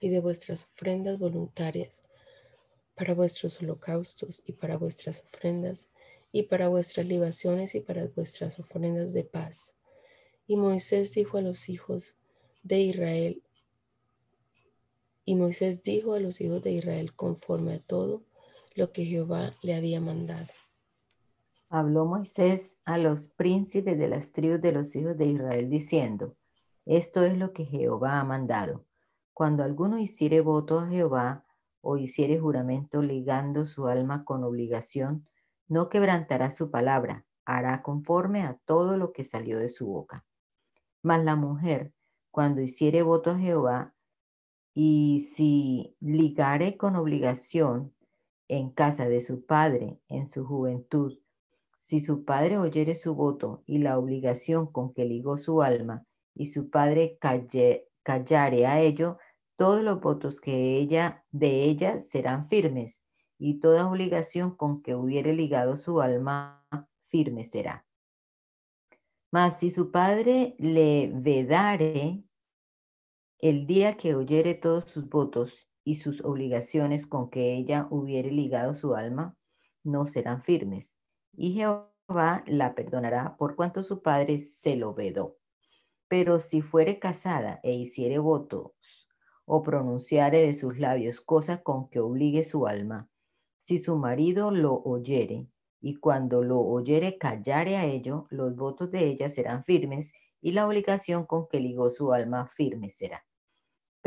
B: y de vuestras ofrendas voluntarias, para vuestros holocaustos y para vuestras ofrendas, y para vuestras libaciones y para vuestras ofrendas de paz. Y Moisés dijo a los hijos de Israel, y Moisés dijo a los hijos de Israel conforme a todo lo que Jehová le había mandado.
C: Habló Moisés a los príncipes de las tribus de los hijos de Israel diciendo, esto es lo que Jehová ha mandado. Cuando alguno hiciere voto a Jehová o hiciere juramento ligando su alma con obligación, no quebrantará su palabra, hará conforme a todo lo que salió de su boca. Mas la mujer, cuando hiciere voto a Jehová, y si ligare con obligación en casa de su padre en su juventud, si su padre oyere su voto y la obligación con que ligó su alma, y su padre callare a ello, todos los votos que ella de ella serán firmes, y toda obligación con que hubiere ligado su alma firme será. Mas si su padre le vedare el día que oyere todos sus votos y sus obligaciones con que ella hubiere ligado su alma, no serán firmes. Y Jehová la perdonará por cuanto su padre se lo vedó. Pero si fuere casada e hiciere votos o pronunciare de sus labios cosa con que obligue su alma, si su marido lo oyere, y cuando lo oyere callare a ello, los votos de ella serán firmes, y la obligación con que ligó su alma firme será.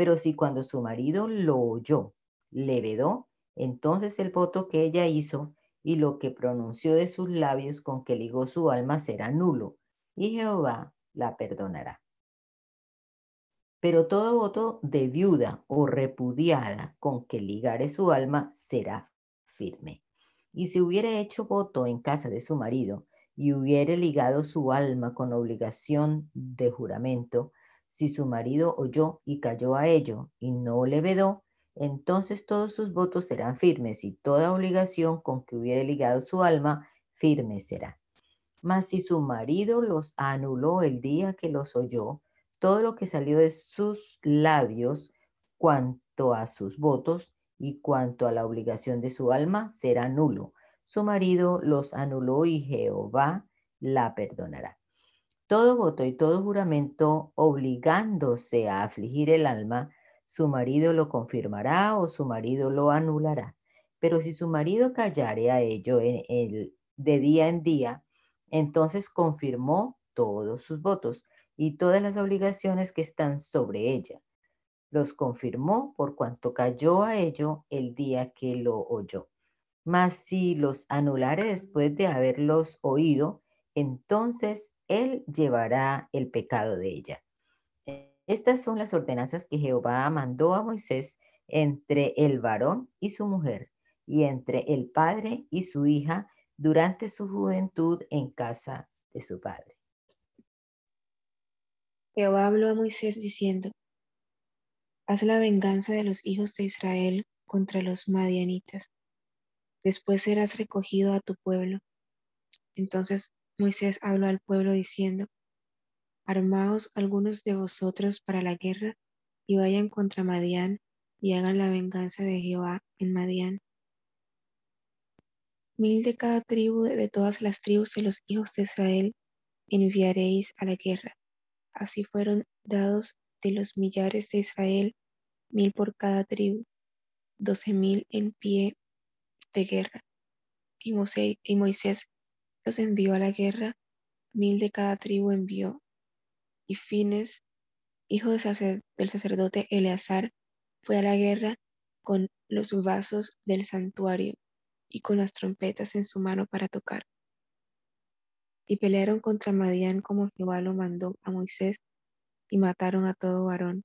C: Pero si cuando su marido lo oyó, le vedó, entonces el voto que ella hizo y lo que pronunció de sus labios con que ligó su alma será nulo, y Jehová la perdonará. Pero todo voto de viuda o repudiada con que ligare su alma será firme. Y si hubiera hecho voto en casa de su marido y hubiere ligado su alma con obligación de juramento, si su marido oyó y cayó a ello y no le vedó, entonces todos sus votos serán firmes y toda obligación con que hubiere ligado su alma firme será. Mas si su marido los anuló el día que los oyó, todo lo que salió de sus labios cuanto a sus votos y cuanto a la obligación de su alma será nulo. Su marido los anuló y Jehová la perdonará. Todo voto y todo juramento obligándose a afligir el alma, su marido lo confirmará o su marido lo anulará. Pero si su marido callare a ello en el, de día en día, entonces confirmó todos sus votos y todas las obligaciones que están sobre ella los confirmó por cuanto cayó a ello el día que lo oyó. Mas si los anulare después de haberlos oído, entonces él llevará el pecado de ella. Estas son las ordenanzas que Jehová mandó a Moisés entre el varón y su mujer, y entre el padre y su hija durante su juventud en casa de su padre.
D: Jehová habló a Moisés diciendo, Haz la venganza de los hijos de Israel contra los madianitas. Después serás recogido a tu pueblo. Entonces Moisés habló al pueblo diciendo, Armaos algunos de vosotros para la guerra y vayan contra Madián y hagan la venganza de Jehová en Madián. Mil de cada tribu de todas las tribus de los hijos de Israel enviaréis a la guerra. Así fueron dados de los millares de Israel mil por cada tribu, doce mil en pie de guerra. Y Moisés, los envió a la guerra, mil de cada tribu envió. Y Fines, hijo del sacerdote Eleazar, fue a la guerra con los vasos del santuario y con las trompetas en su mano para tocar. Y pelearon contra Madián como Jehová lo mandó a Moisés, y mataron a todo varón,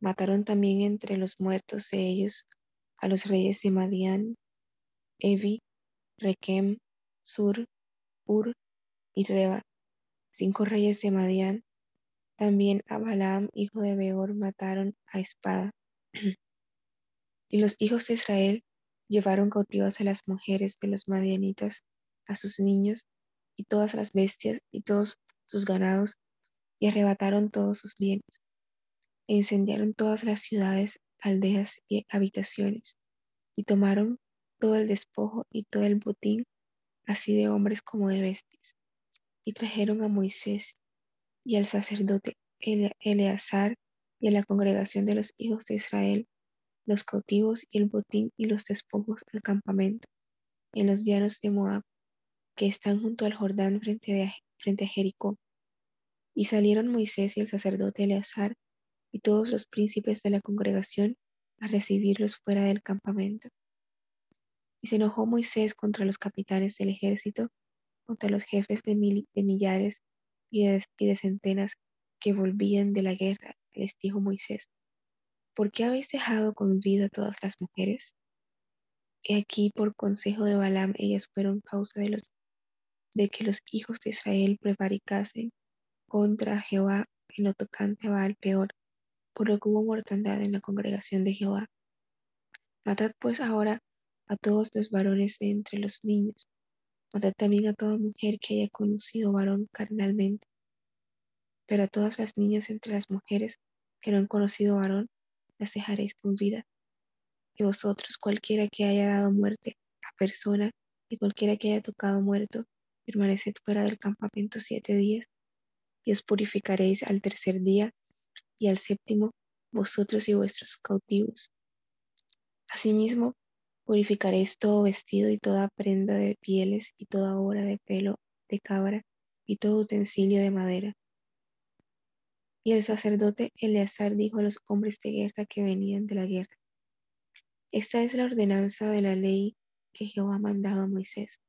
D: Mataron también entre los muertos de ellos a los reyes de Madián, Evi, Requem, Sur, Ur y Reba, cinco reyes de Madián. También a Balaam, hijo de Beor, mataron a espada. y los hijos de Israel llevaron cautivas a las mujeres de los madianitas, a sus niños y todas las bestias y todos sus ganados, y arrebataron todos sus bienes, e incendiaron todas las ciudades, aldeas y habitaciones, y tomaron todo el despojo y todo el botín, así de hombres como de bestias. Y trajeron a Moisés y al sacerdote Eleazar y a la congregación de los hijos de Israel, los cautivos y el botín y los despojos del campamento, en los llanos de Moab, que están junto al Jordán frente, frente a Jericó. Y salieron Moisés y el sacerdote Eleazar y todos los príncipes de la congregación a recibirlos fuera del campamento. Y se enojó Moisés contra los capitanes del ejército, contra los jefes de, millares y de, centenas que volvían de la guerra. Les dijo Moisés, ¿por qué habéis dejado con vida todas las mujeres? Y aquí por consejo de Balaam ellas fueron causa de, los, de que los hijos de Israel prevaricasen contra Jehová en lo tocante a Baal peor, por lo que hubo mortandad en la congregación de Jehová. Matad pues ahora a todos los varones de entre los niños. Matad también a toda mujer que haya conocido varón carnalmente. Pero a todas las niñas entre las mujeres que no han conocido varón, las dejaréis con vida. Y vosotros, cualquiera que haya dado muerte a persona y cualquiera que haya tocado muerto, permaneced fuera del campamento siete días, y os purificaréis al tercer día, y al séptimo, vosotros y vuestros cautivos. Asimismo, Purificaréis todo vestido y toda prenda de pieles y toda obra de pelo de cabra y todo utensilio de madera. Y el sacerdote Eleazar dijo a los hombres de guerra que venían de la guerra, Esta es la ordenanza de la ley que Jehová ha mandado a Moisés.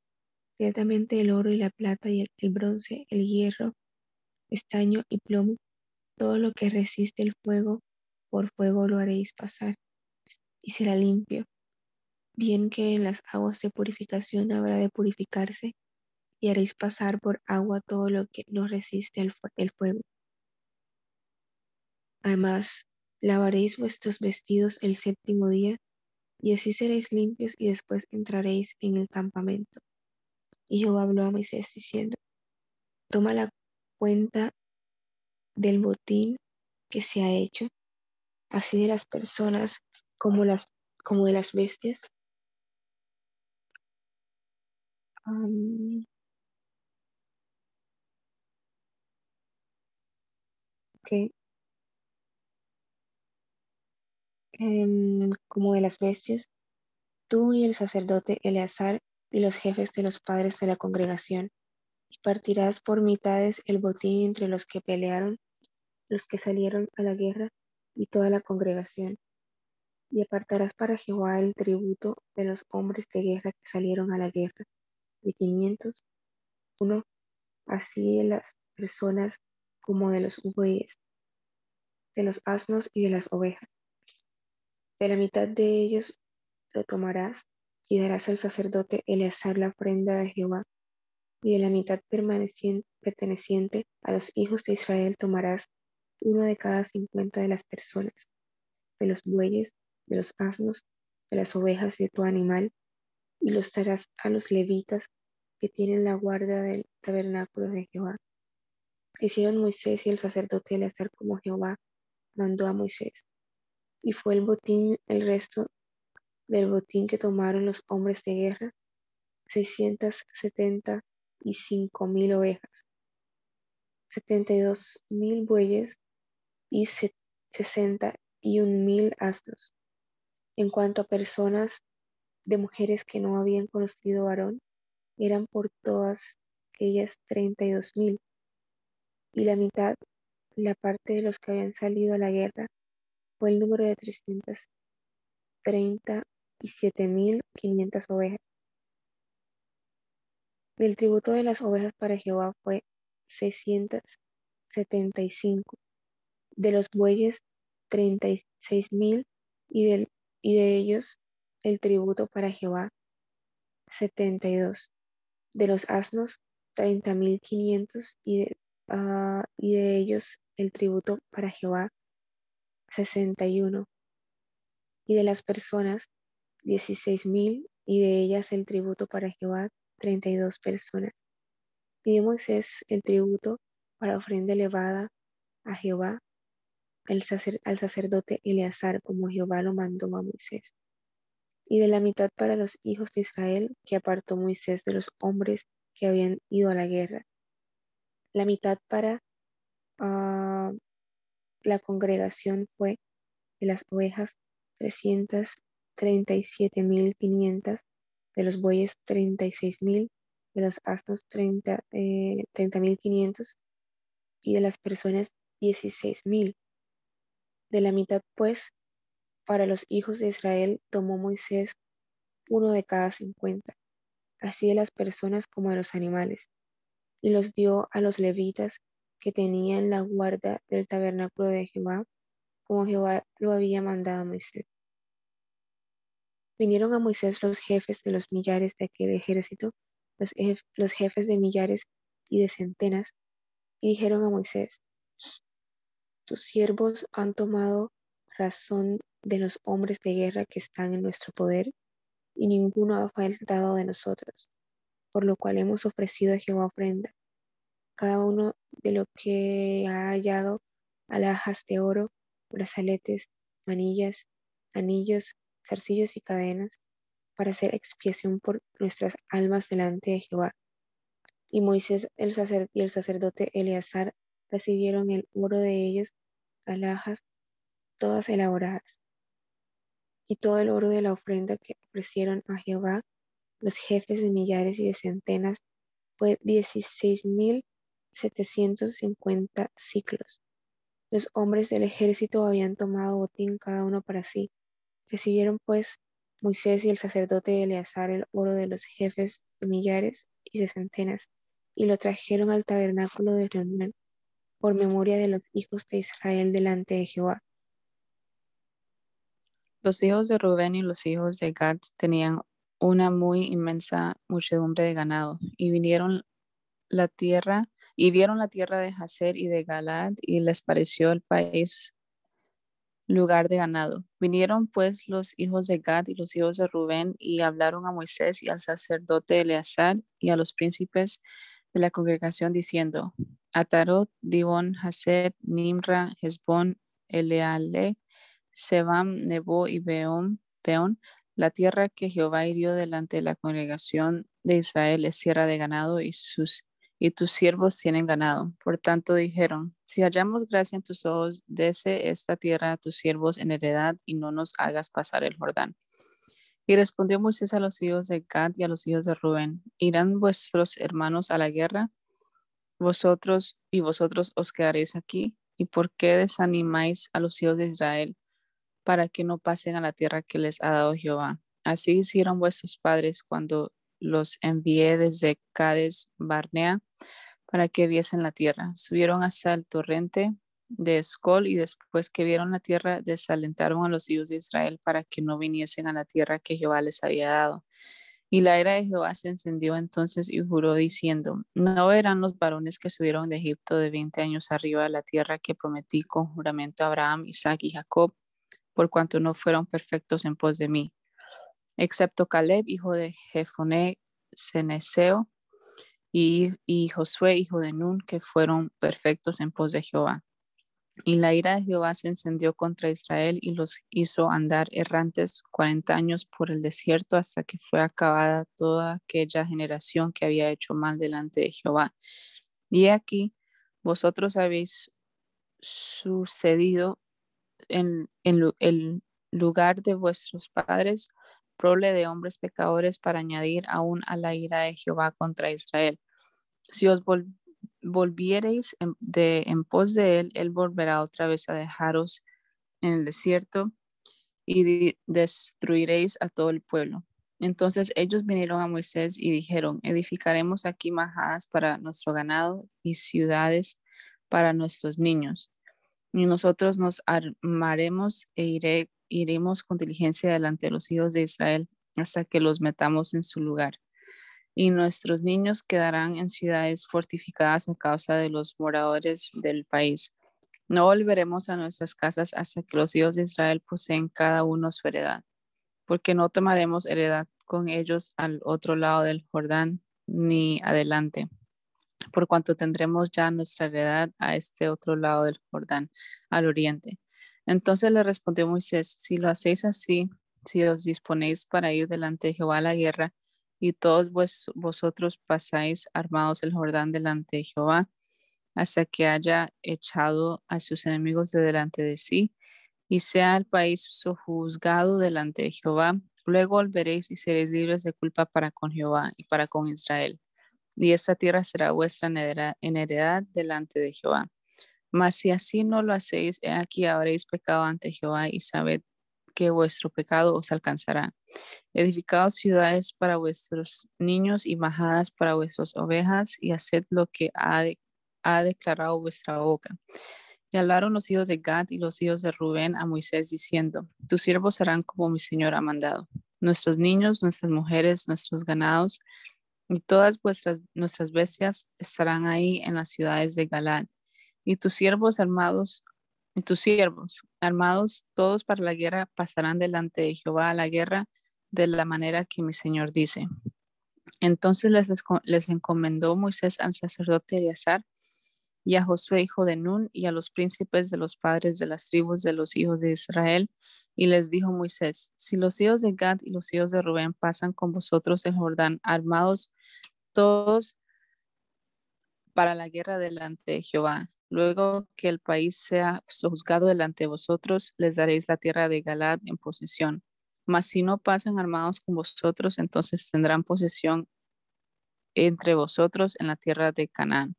D: Ciertamente el oro y la plata y el, bronce, el hierro, estaño y plomo, todo lo que resiste el fuego, por fuego lo haréis pasar, y será limpio, bien que en las aguas de purificación habrá de purificarse, y haréis pasar por agua todo lo que no resiste el, fuego. Además, lavaréis vuestros vestidos el séptimo día, y así seréis limpios, y después entraréis en el campamento. Y Jehová habló a Moisés diciendo, toma la cuenta del botín que se ha hecho, así de las personas como, las, como de las bestias, Em, como de las bestias, tú y el sacerdote Eleazar y los jefes de los padres de la congregación, y partirás por mitades el botín entre los que pelearon, los que salieron a la guerra y toda la congregación. Y apartarás para Jehová el tributo de los hombres de guerra que salieron a la guerra de 500, uno así de las personas como de los bueyes, de los asnos y de las ovejas. De la mitad de ellos lo tomarás y darás al sacerdote Eleazar la ofrenda de Jehová, y de la mitad perteneciente a los hijos de Israel tomarás uno de cada cincuenta de las personas, de los bueyes, de los asnos, de las ovejas y de tu animal, y los darás a los levitas que tienen la guardia del tabernáculo de Jehová. Hicieron Moisés y el sacerdote Eleazar como Jehová mandó a Moisés. Y fue el botín, el resto del botín que tomaron los hombres de guerra, seiscientas setenta y cinco mil ovejas, setenta y dos mil bueyes y sesenta y un mil asnos. En cuanto a personas de mujeres que no habían conocido varón, eran por todas ellas treinta y la mitad, la parte de los que habían salido a la guerra, fue el número de trescientas treinta y siete mil quinientas ovejas. El tributo de las ovejas para Jehová fue seiscientas setenta y cinco, de los bueyes treinta y seis mil, y, y de ellos el tributo para Jehová, setenta y dos. De los asnos, treinta mil quinientos, y de, ah, y de ellos el tributo para Jehová, sesenta y uno. Y de las personas, dieciséis mil, y de ellas el tributo para Jehová, treinta y dos personas. Y de Moisés el tributo para ofrenda elevada a Jehová, el al sacerdote Eleazar, como Jehová lo mandó a Moisés. Y de la mitad para los hijos de Israel, que apartó Moisés de los hombres que habían ido a la guerra. La mitad para ah, la congregación fue de las ovejas trescientas treinta y siete mil quinientas, de los bueyes treinta y seis mil, de los asnos treinta eh, mil quinientos y de las personas dieciséis mil. De la mitad, pues, para los hijos de Israel tomó Moisés uno de cada cincuenta, así de las personas como de los animales, y los dio a los levitas que tenían la guarda del tabernáculo de Jehová, como Jehová lo había mandado a Moisés. Vinieron a Moisés los jefes de los millares de aquel ejército, los, los jefes de millares y de centenas, y dijeron a Moisés, tus siervos han tomado razón de los hombres de guerra que están en nuestro poder, y ninguno ha faltado de nosotros, por lo cual hemos ofrecido a Jehová ofrenda, cada uno de lo que ha hallado alhajas de oro, brazaletes, manillas, anillos, zarcillos y cadenas, para hacer expiación por nuestras almas delante de Jehová. Y Moisés el y el sacerdote Eleazar recibieron el oro de ellos alhajas, todas elaboradas, y todo el oro de la ofrenda que ofrecieron a Jehová los jefes de millares y de centenas fue dieciséis mil setecientos cincuenta ciclos. Los hombres del ejército habían tomado botín cada uno para sí. Recibieron pues Moisés y el sacerdote Eleazar el oro de los jefes de millares y de centenas, y lo trajeron al tabernáculo de reunión por memoria de los hijos de Israel delante de Jehová.
E: Los hijos de Rubén y los hijos de Gad tenían una muy inmensa muchedumbre de ganado y vinieron la tierra y vieron la tierra de Jaser y de Galad y les pareció el país lugar de ganado. Vinieron pues los hijos de Gad y los hijos de Rubén y hablaron a Moisés y al sacerdote Eleazar y a los príncipes de la congregación diciendo, Atarot, Dibon, Haset, Nimra, Hezbon, Eleale, Sebam, Nebo y Beón, Peón, la tierra que Jehová hirió delante de la congregación de Israel es tierra de ganado y sus y tus siervos tienen ganado. Por tanto dijeron, si hallamos gracia en tus ojos, dese esta tierra a tus siervos en heredad y no nos hagas pasar el Jordán. Y respondió Moisés a los hijos de Gad y a los hijos de Rubén, ¿irán vuestros hermanos a la guerra? Vosotros y vosotros os quedaréis aquí. ¿Y por qué desanimáis a los hijos de Israel para que no pasen a la tierra que les ha dado Jehová? Así hicieron vuestros padres cuando los envié desde Cades Barnea para que viesen la tierra. Subieron hasta el torrente de Escol y después que vieron la tierra desalentaron a los hijos de Israel para que no viniesen a la tierra que Jehová les había dado. Y la ira de Jehová se encendió entonces y juró diciendo, no eran los varones que subieron de Egipto de 20 años arriba a la tierra que prometí con juramento a Abraham, Isaac y Jacob, por cuanto no fueron perfectos en pos de mí, excepto Caleb, hijo de Jefoné, Ceneseo, y, y Josué, hijo de Nun, que fueron perfectos en pos de Jehová. Y la ira de Jehová se encendió contra Israel y los hizo andar errantes cuarenta años por el desierto hasta que fue acabada toda aquella generación que había hecho mal delante de Jehová. Y aquí vosotros habéis sucedido en, el lugar de vuestros padres, prole de hombres pecadores para añadir aún a la ira de Jehová contra Israel. Si os volviereis en, de, en pos de él, él volverá otra vez a dejaros en el desierto y destruiréis a todo el pueblo. Entonces ellos vinieron a Moisés y dijeron, edificaremos aquí majadas para nuestro ganado y ciudades para nuestros niños. Y nosotros nos armaremos e iré, iremos con diligencia delante de los hijos de Israel hasta que los metamos en su lugar. Y nuestros niños quedarán en ciudades fortificadas a causa de los moradores del país. No volveremos a nuestras casas hasta que los hijos de Israel poseen cada uno su heredad, porque no tomaremos heredad con ellos al otro lado del Jordán ni adelante por cuanto tendremos ya nuestra heredad a este otro lado del Jordán, al oriente. Entonces le respondió Moisés, si lo hacéis así, si os disponéis para ir delante de Jehová a la guerra, y todos vosotros pasáis armados el Jordán delante de Jehová, hasta que haya echado a sus enemigos de delante de sí, y sea el país sojuzgado delante de Jehová, luego volveréis y seréis libres de culpa para con Jehová y para con Israel y esta tierra será vuestra en heredad delante de Jehová. Mas si así no lo hacéis, he aquí habréis pecado ante Jehová y sabed que vuestro pecado os alcanzará. Edificad ciudades para vuestros niños y majadas para vuestras ovejas y haced lo que ha, ha declarado vuestra boca. Y hablaron los hijos de Gad y los hijos de Rubén a Moisés diciendo, tus siervos serán como mi Señor ha mandado. Nuestros niños, nuestras mujeres, nuestros ganados y todas vuestras, nuestras bestias estarán ahí en las ciudades de Galad. Y tus siervos armados, y tus siervos armados, todos para la guerra, pasarán delante de Jehová a la guerra de la manera que mi Señor dice. Entonces les, les encomendó Moisés al sacerdote Eleazar y a Josué, hijo de Nun, y a los príncipes de los padres de las tribus de los hijos de Israel, y les dijo Moisés, si los hijos de Gad y los hijos de Rubén pasan con vosotros el Jordán armados todos para la guerra delante de Jehová. Luego que el país sea juzgado delante de vosotros, les daréis la tierra de Galad en posesión. Mas si no pasan armados con vosotros, entonces tendrán posesión entre vosotros en la tierra de Canaán.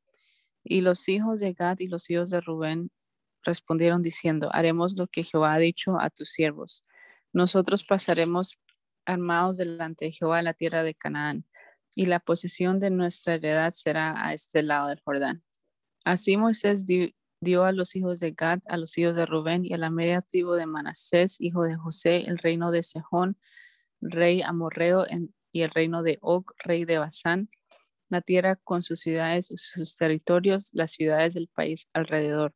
E: Y los hijos de Gad y los hijos de Rubén respondieron diciendo, haremos lo que Jehová ha dicho a tus siervos. Nosotros pasaremos armados delante de Jehová en la tierra de Canaán y la posesión de nuestra heredad será a este lado del Jordán. Así Moisés dio a los hijos de Gad, a los hijos de Rubén y a la media tribu de Manasés, hijo de José, el reino de Sejón, rey amorreo, y el reino de Og, rey de Basán, la tierra con sus ciudades, sus territorios, las ciudades del país alrededor.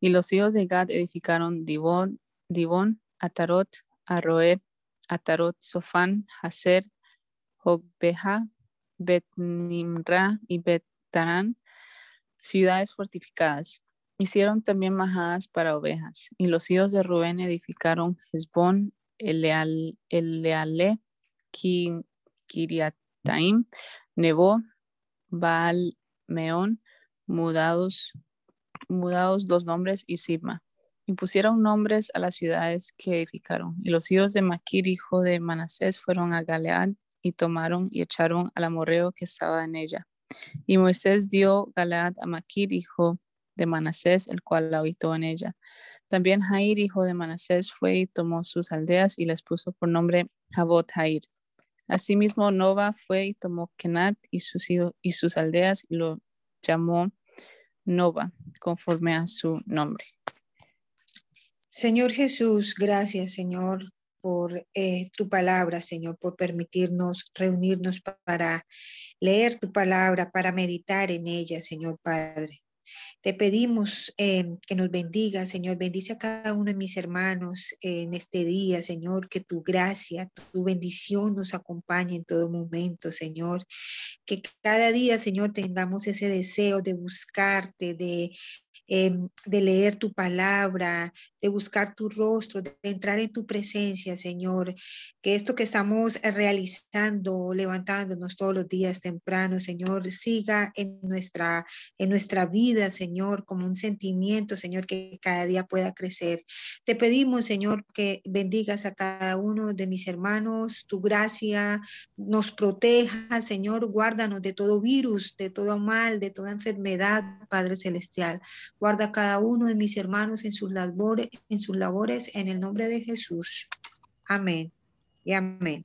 E: Y los hijos de Gad edificaron Dibón, Dibón Atarot, Arroed, Atarot, Sofán, Haser, Jogbeja, Bet-Nimra y Bet-Tarán, ciudades fortificadas. Hicieron también majadas para ovejas. Y los hijos de Rubén edificaron Hezbón, Eleale Kiriataim, Nebo, Baal, Meón, mudados, mudados dos nombres y Sibma. Y pusieron nombres a las ciudades que edificaron. Y los hijos de Maquir, hijo de Manasés, fueron a Galead y tomaron y echaron al amorreo que estaba en ella. Y Moisés dio Galaad a Maquir, hijo de Manasés, el cual la habitó en ella. También Jair, hijo de Manasés, fue y tomó sus aldeas y les puso por nombre Jabot Jair. Asimismo, Nova fue y tomó Kenat y sus, aldeas y lo llamó Nova, conforme a su nombre.
F: Señor Jesús, gracias, Señor, por eh, tu palabra, Señor, por permitirnos reunirnos para leer tu palabra, para meditar en ella, Señor Padre. Te pedimos em, que nos bendiga, Señor. Bendice a cada uno de mis hermanos en este día, Señor. Que tu gracia, tu bendición nos acompañe en todo momento, Señor. Que cada día, Señor, tengamos ese deseo de buscarte, de Em, de leer tu palabra, de buscar tu rostro, de entrar en tu presencia, Señor. Que esto que estamos realizando, levantándonos todos los días temprano, Señor, siga en nuestra, en nuestra vida, Señor, como un sentimiento, Señor, que cada día pueda crecer. Te pedimos, Señor, que bendigas a cada uno de mis hermanos, tu gracia nos proteja, Señor, guárdanos de todo virus, de todo mal, de toda enfermedad, Padre Celestial. Guarda a cada uno de mis hermanos en sus labores, en sus labores, en el nombre de Jesús. Amén y amén.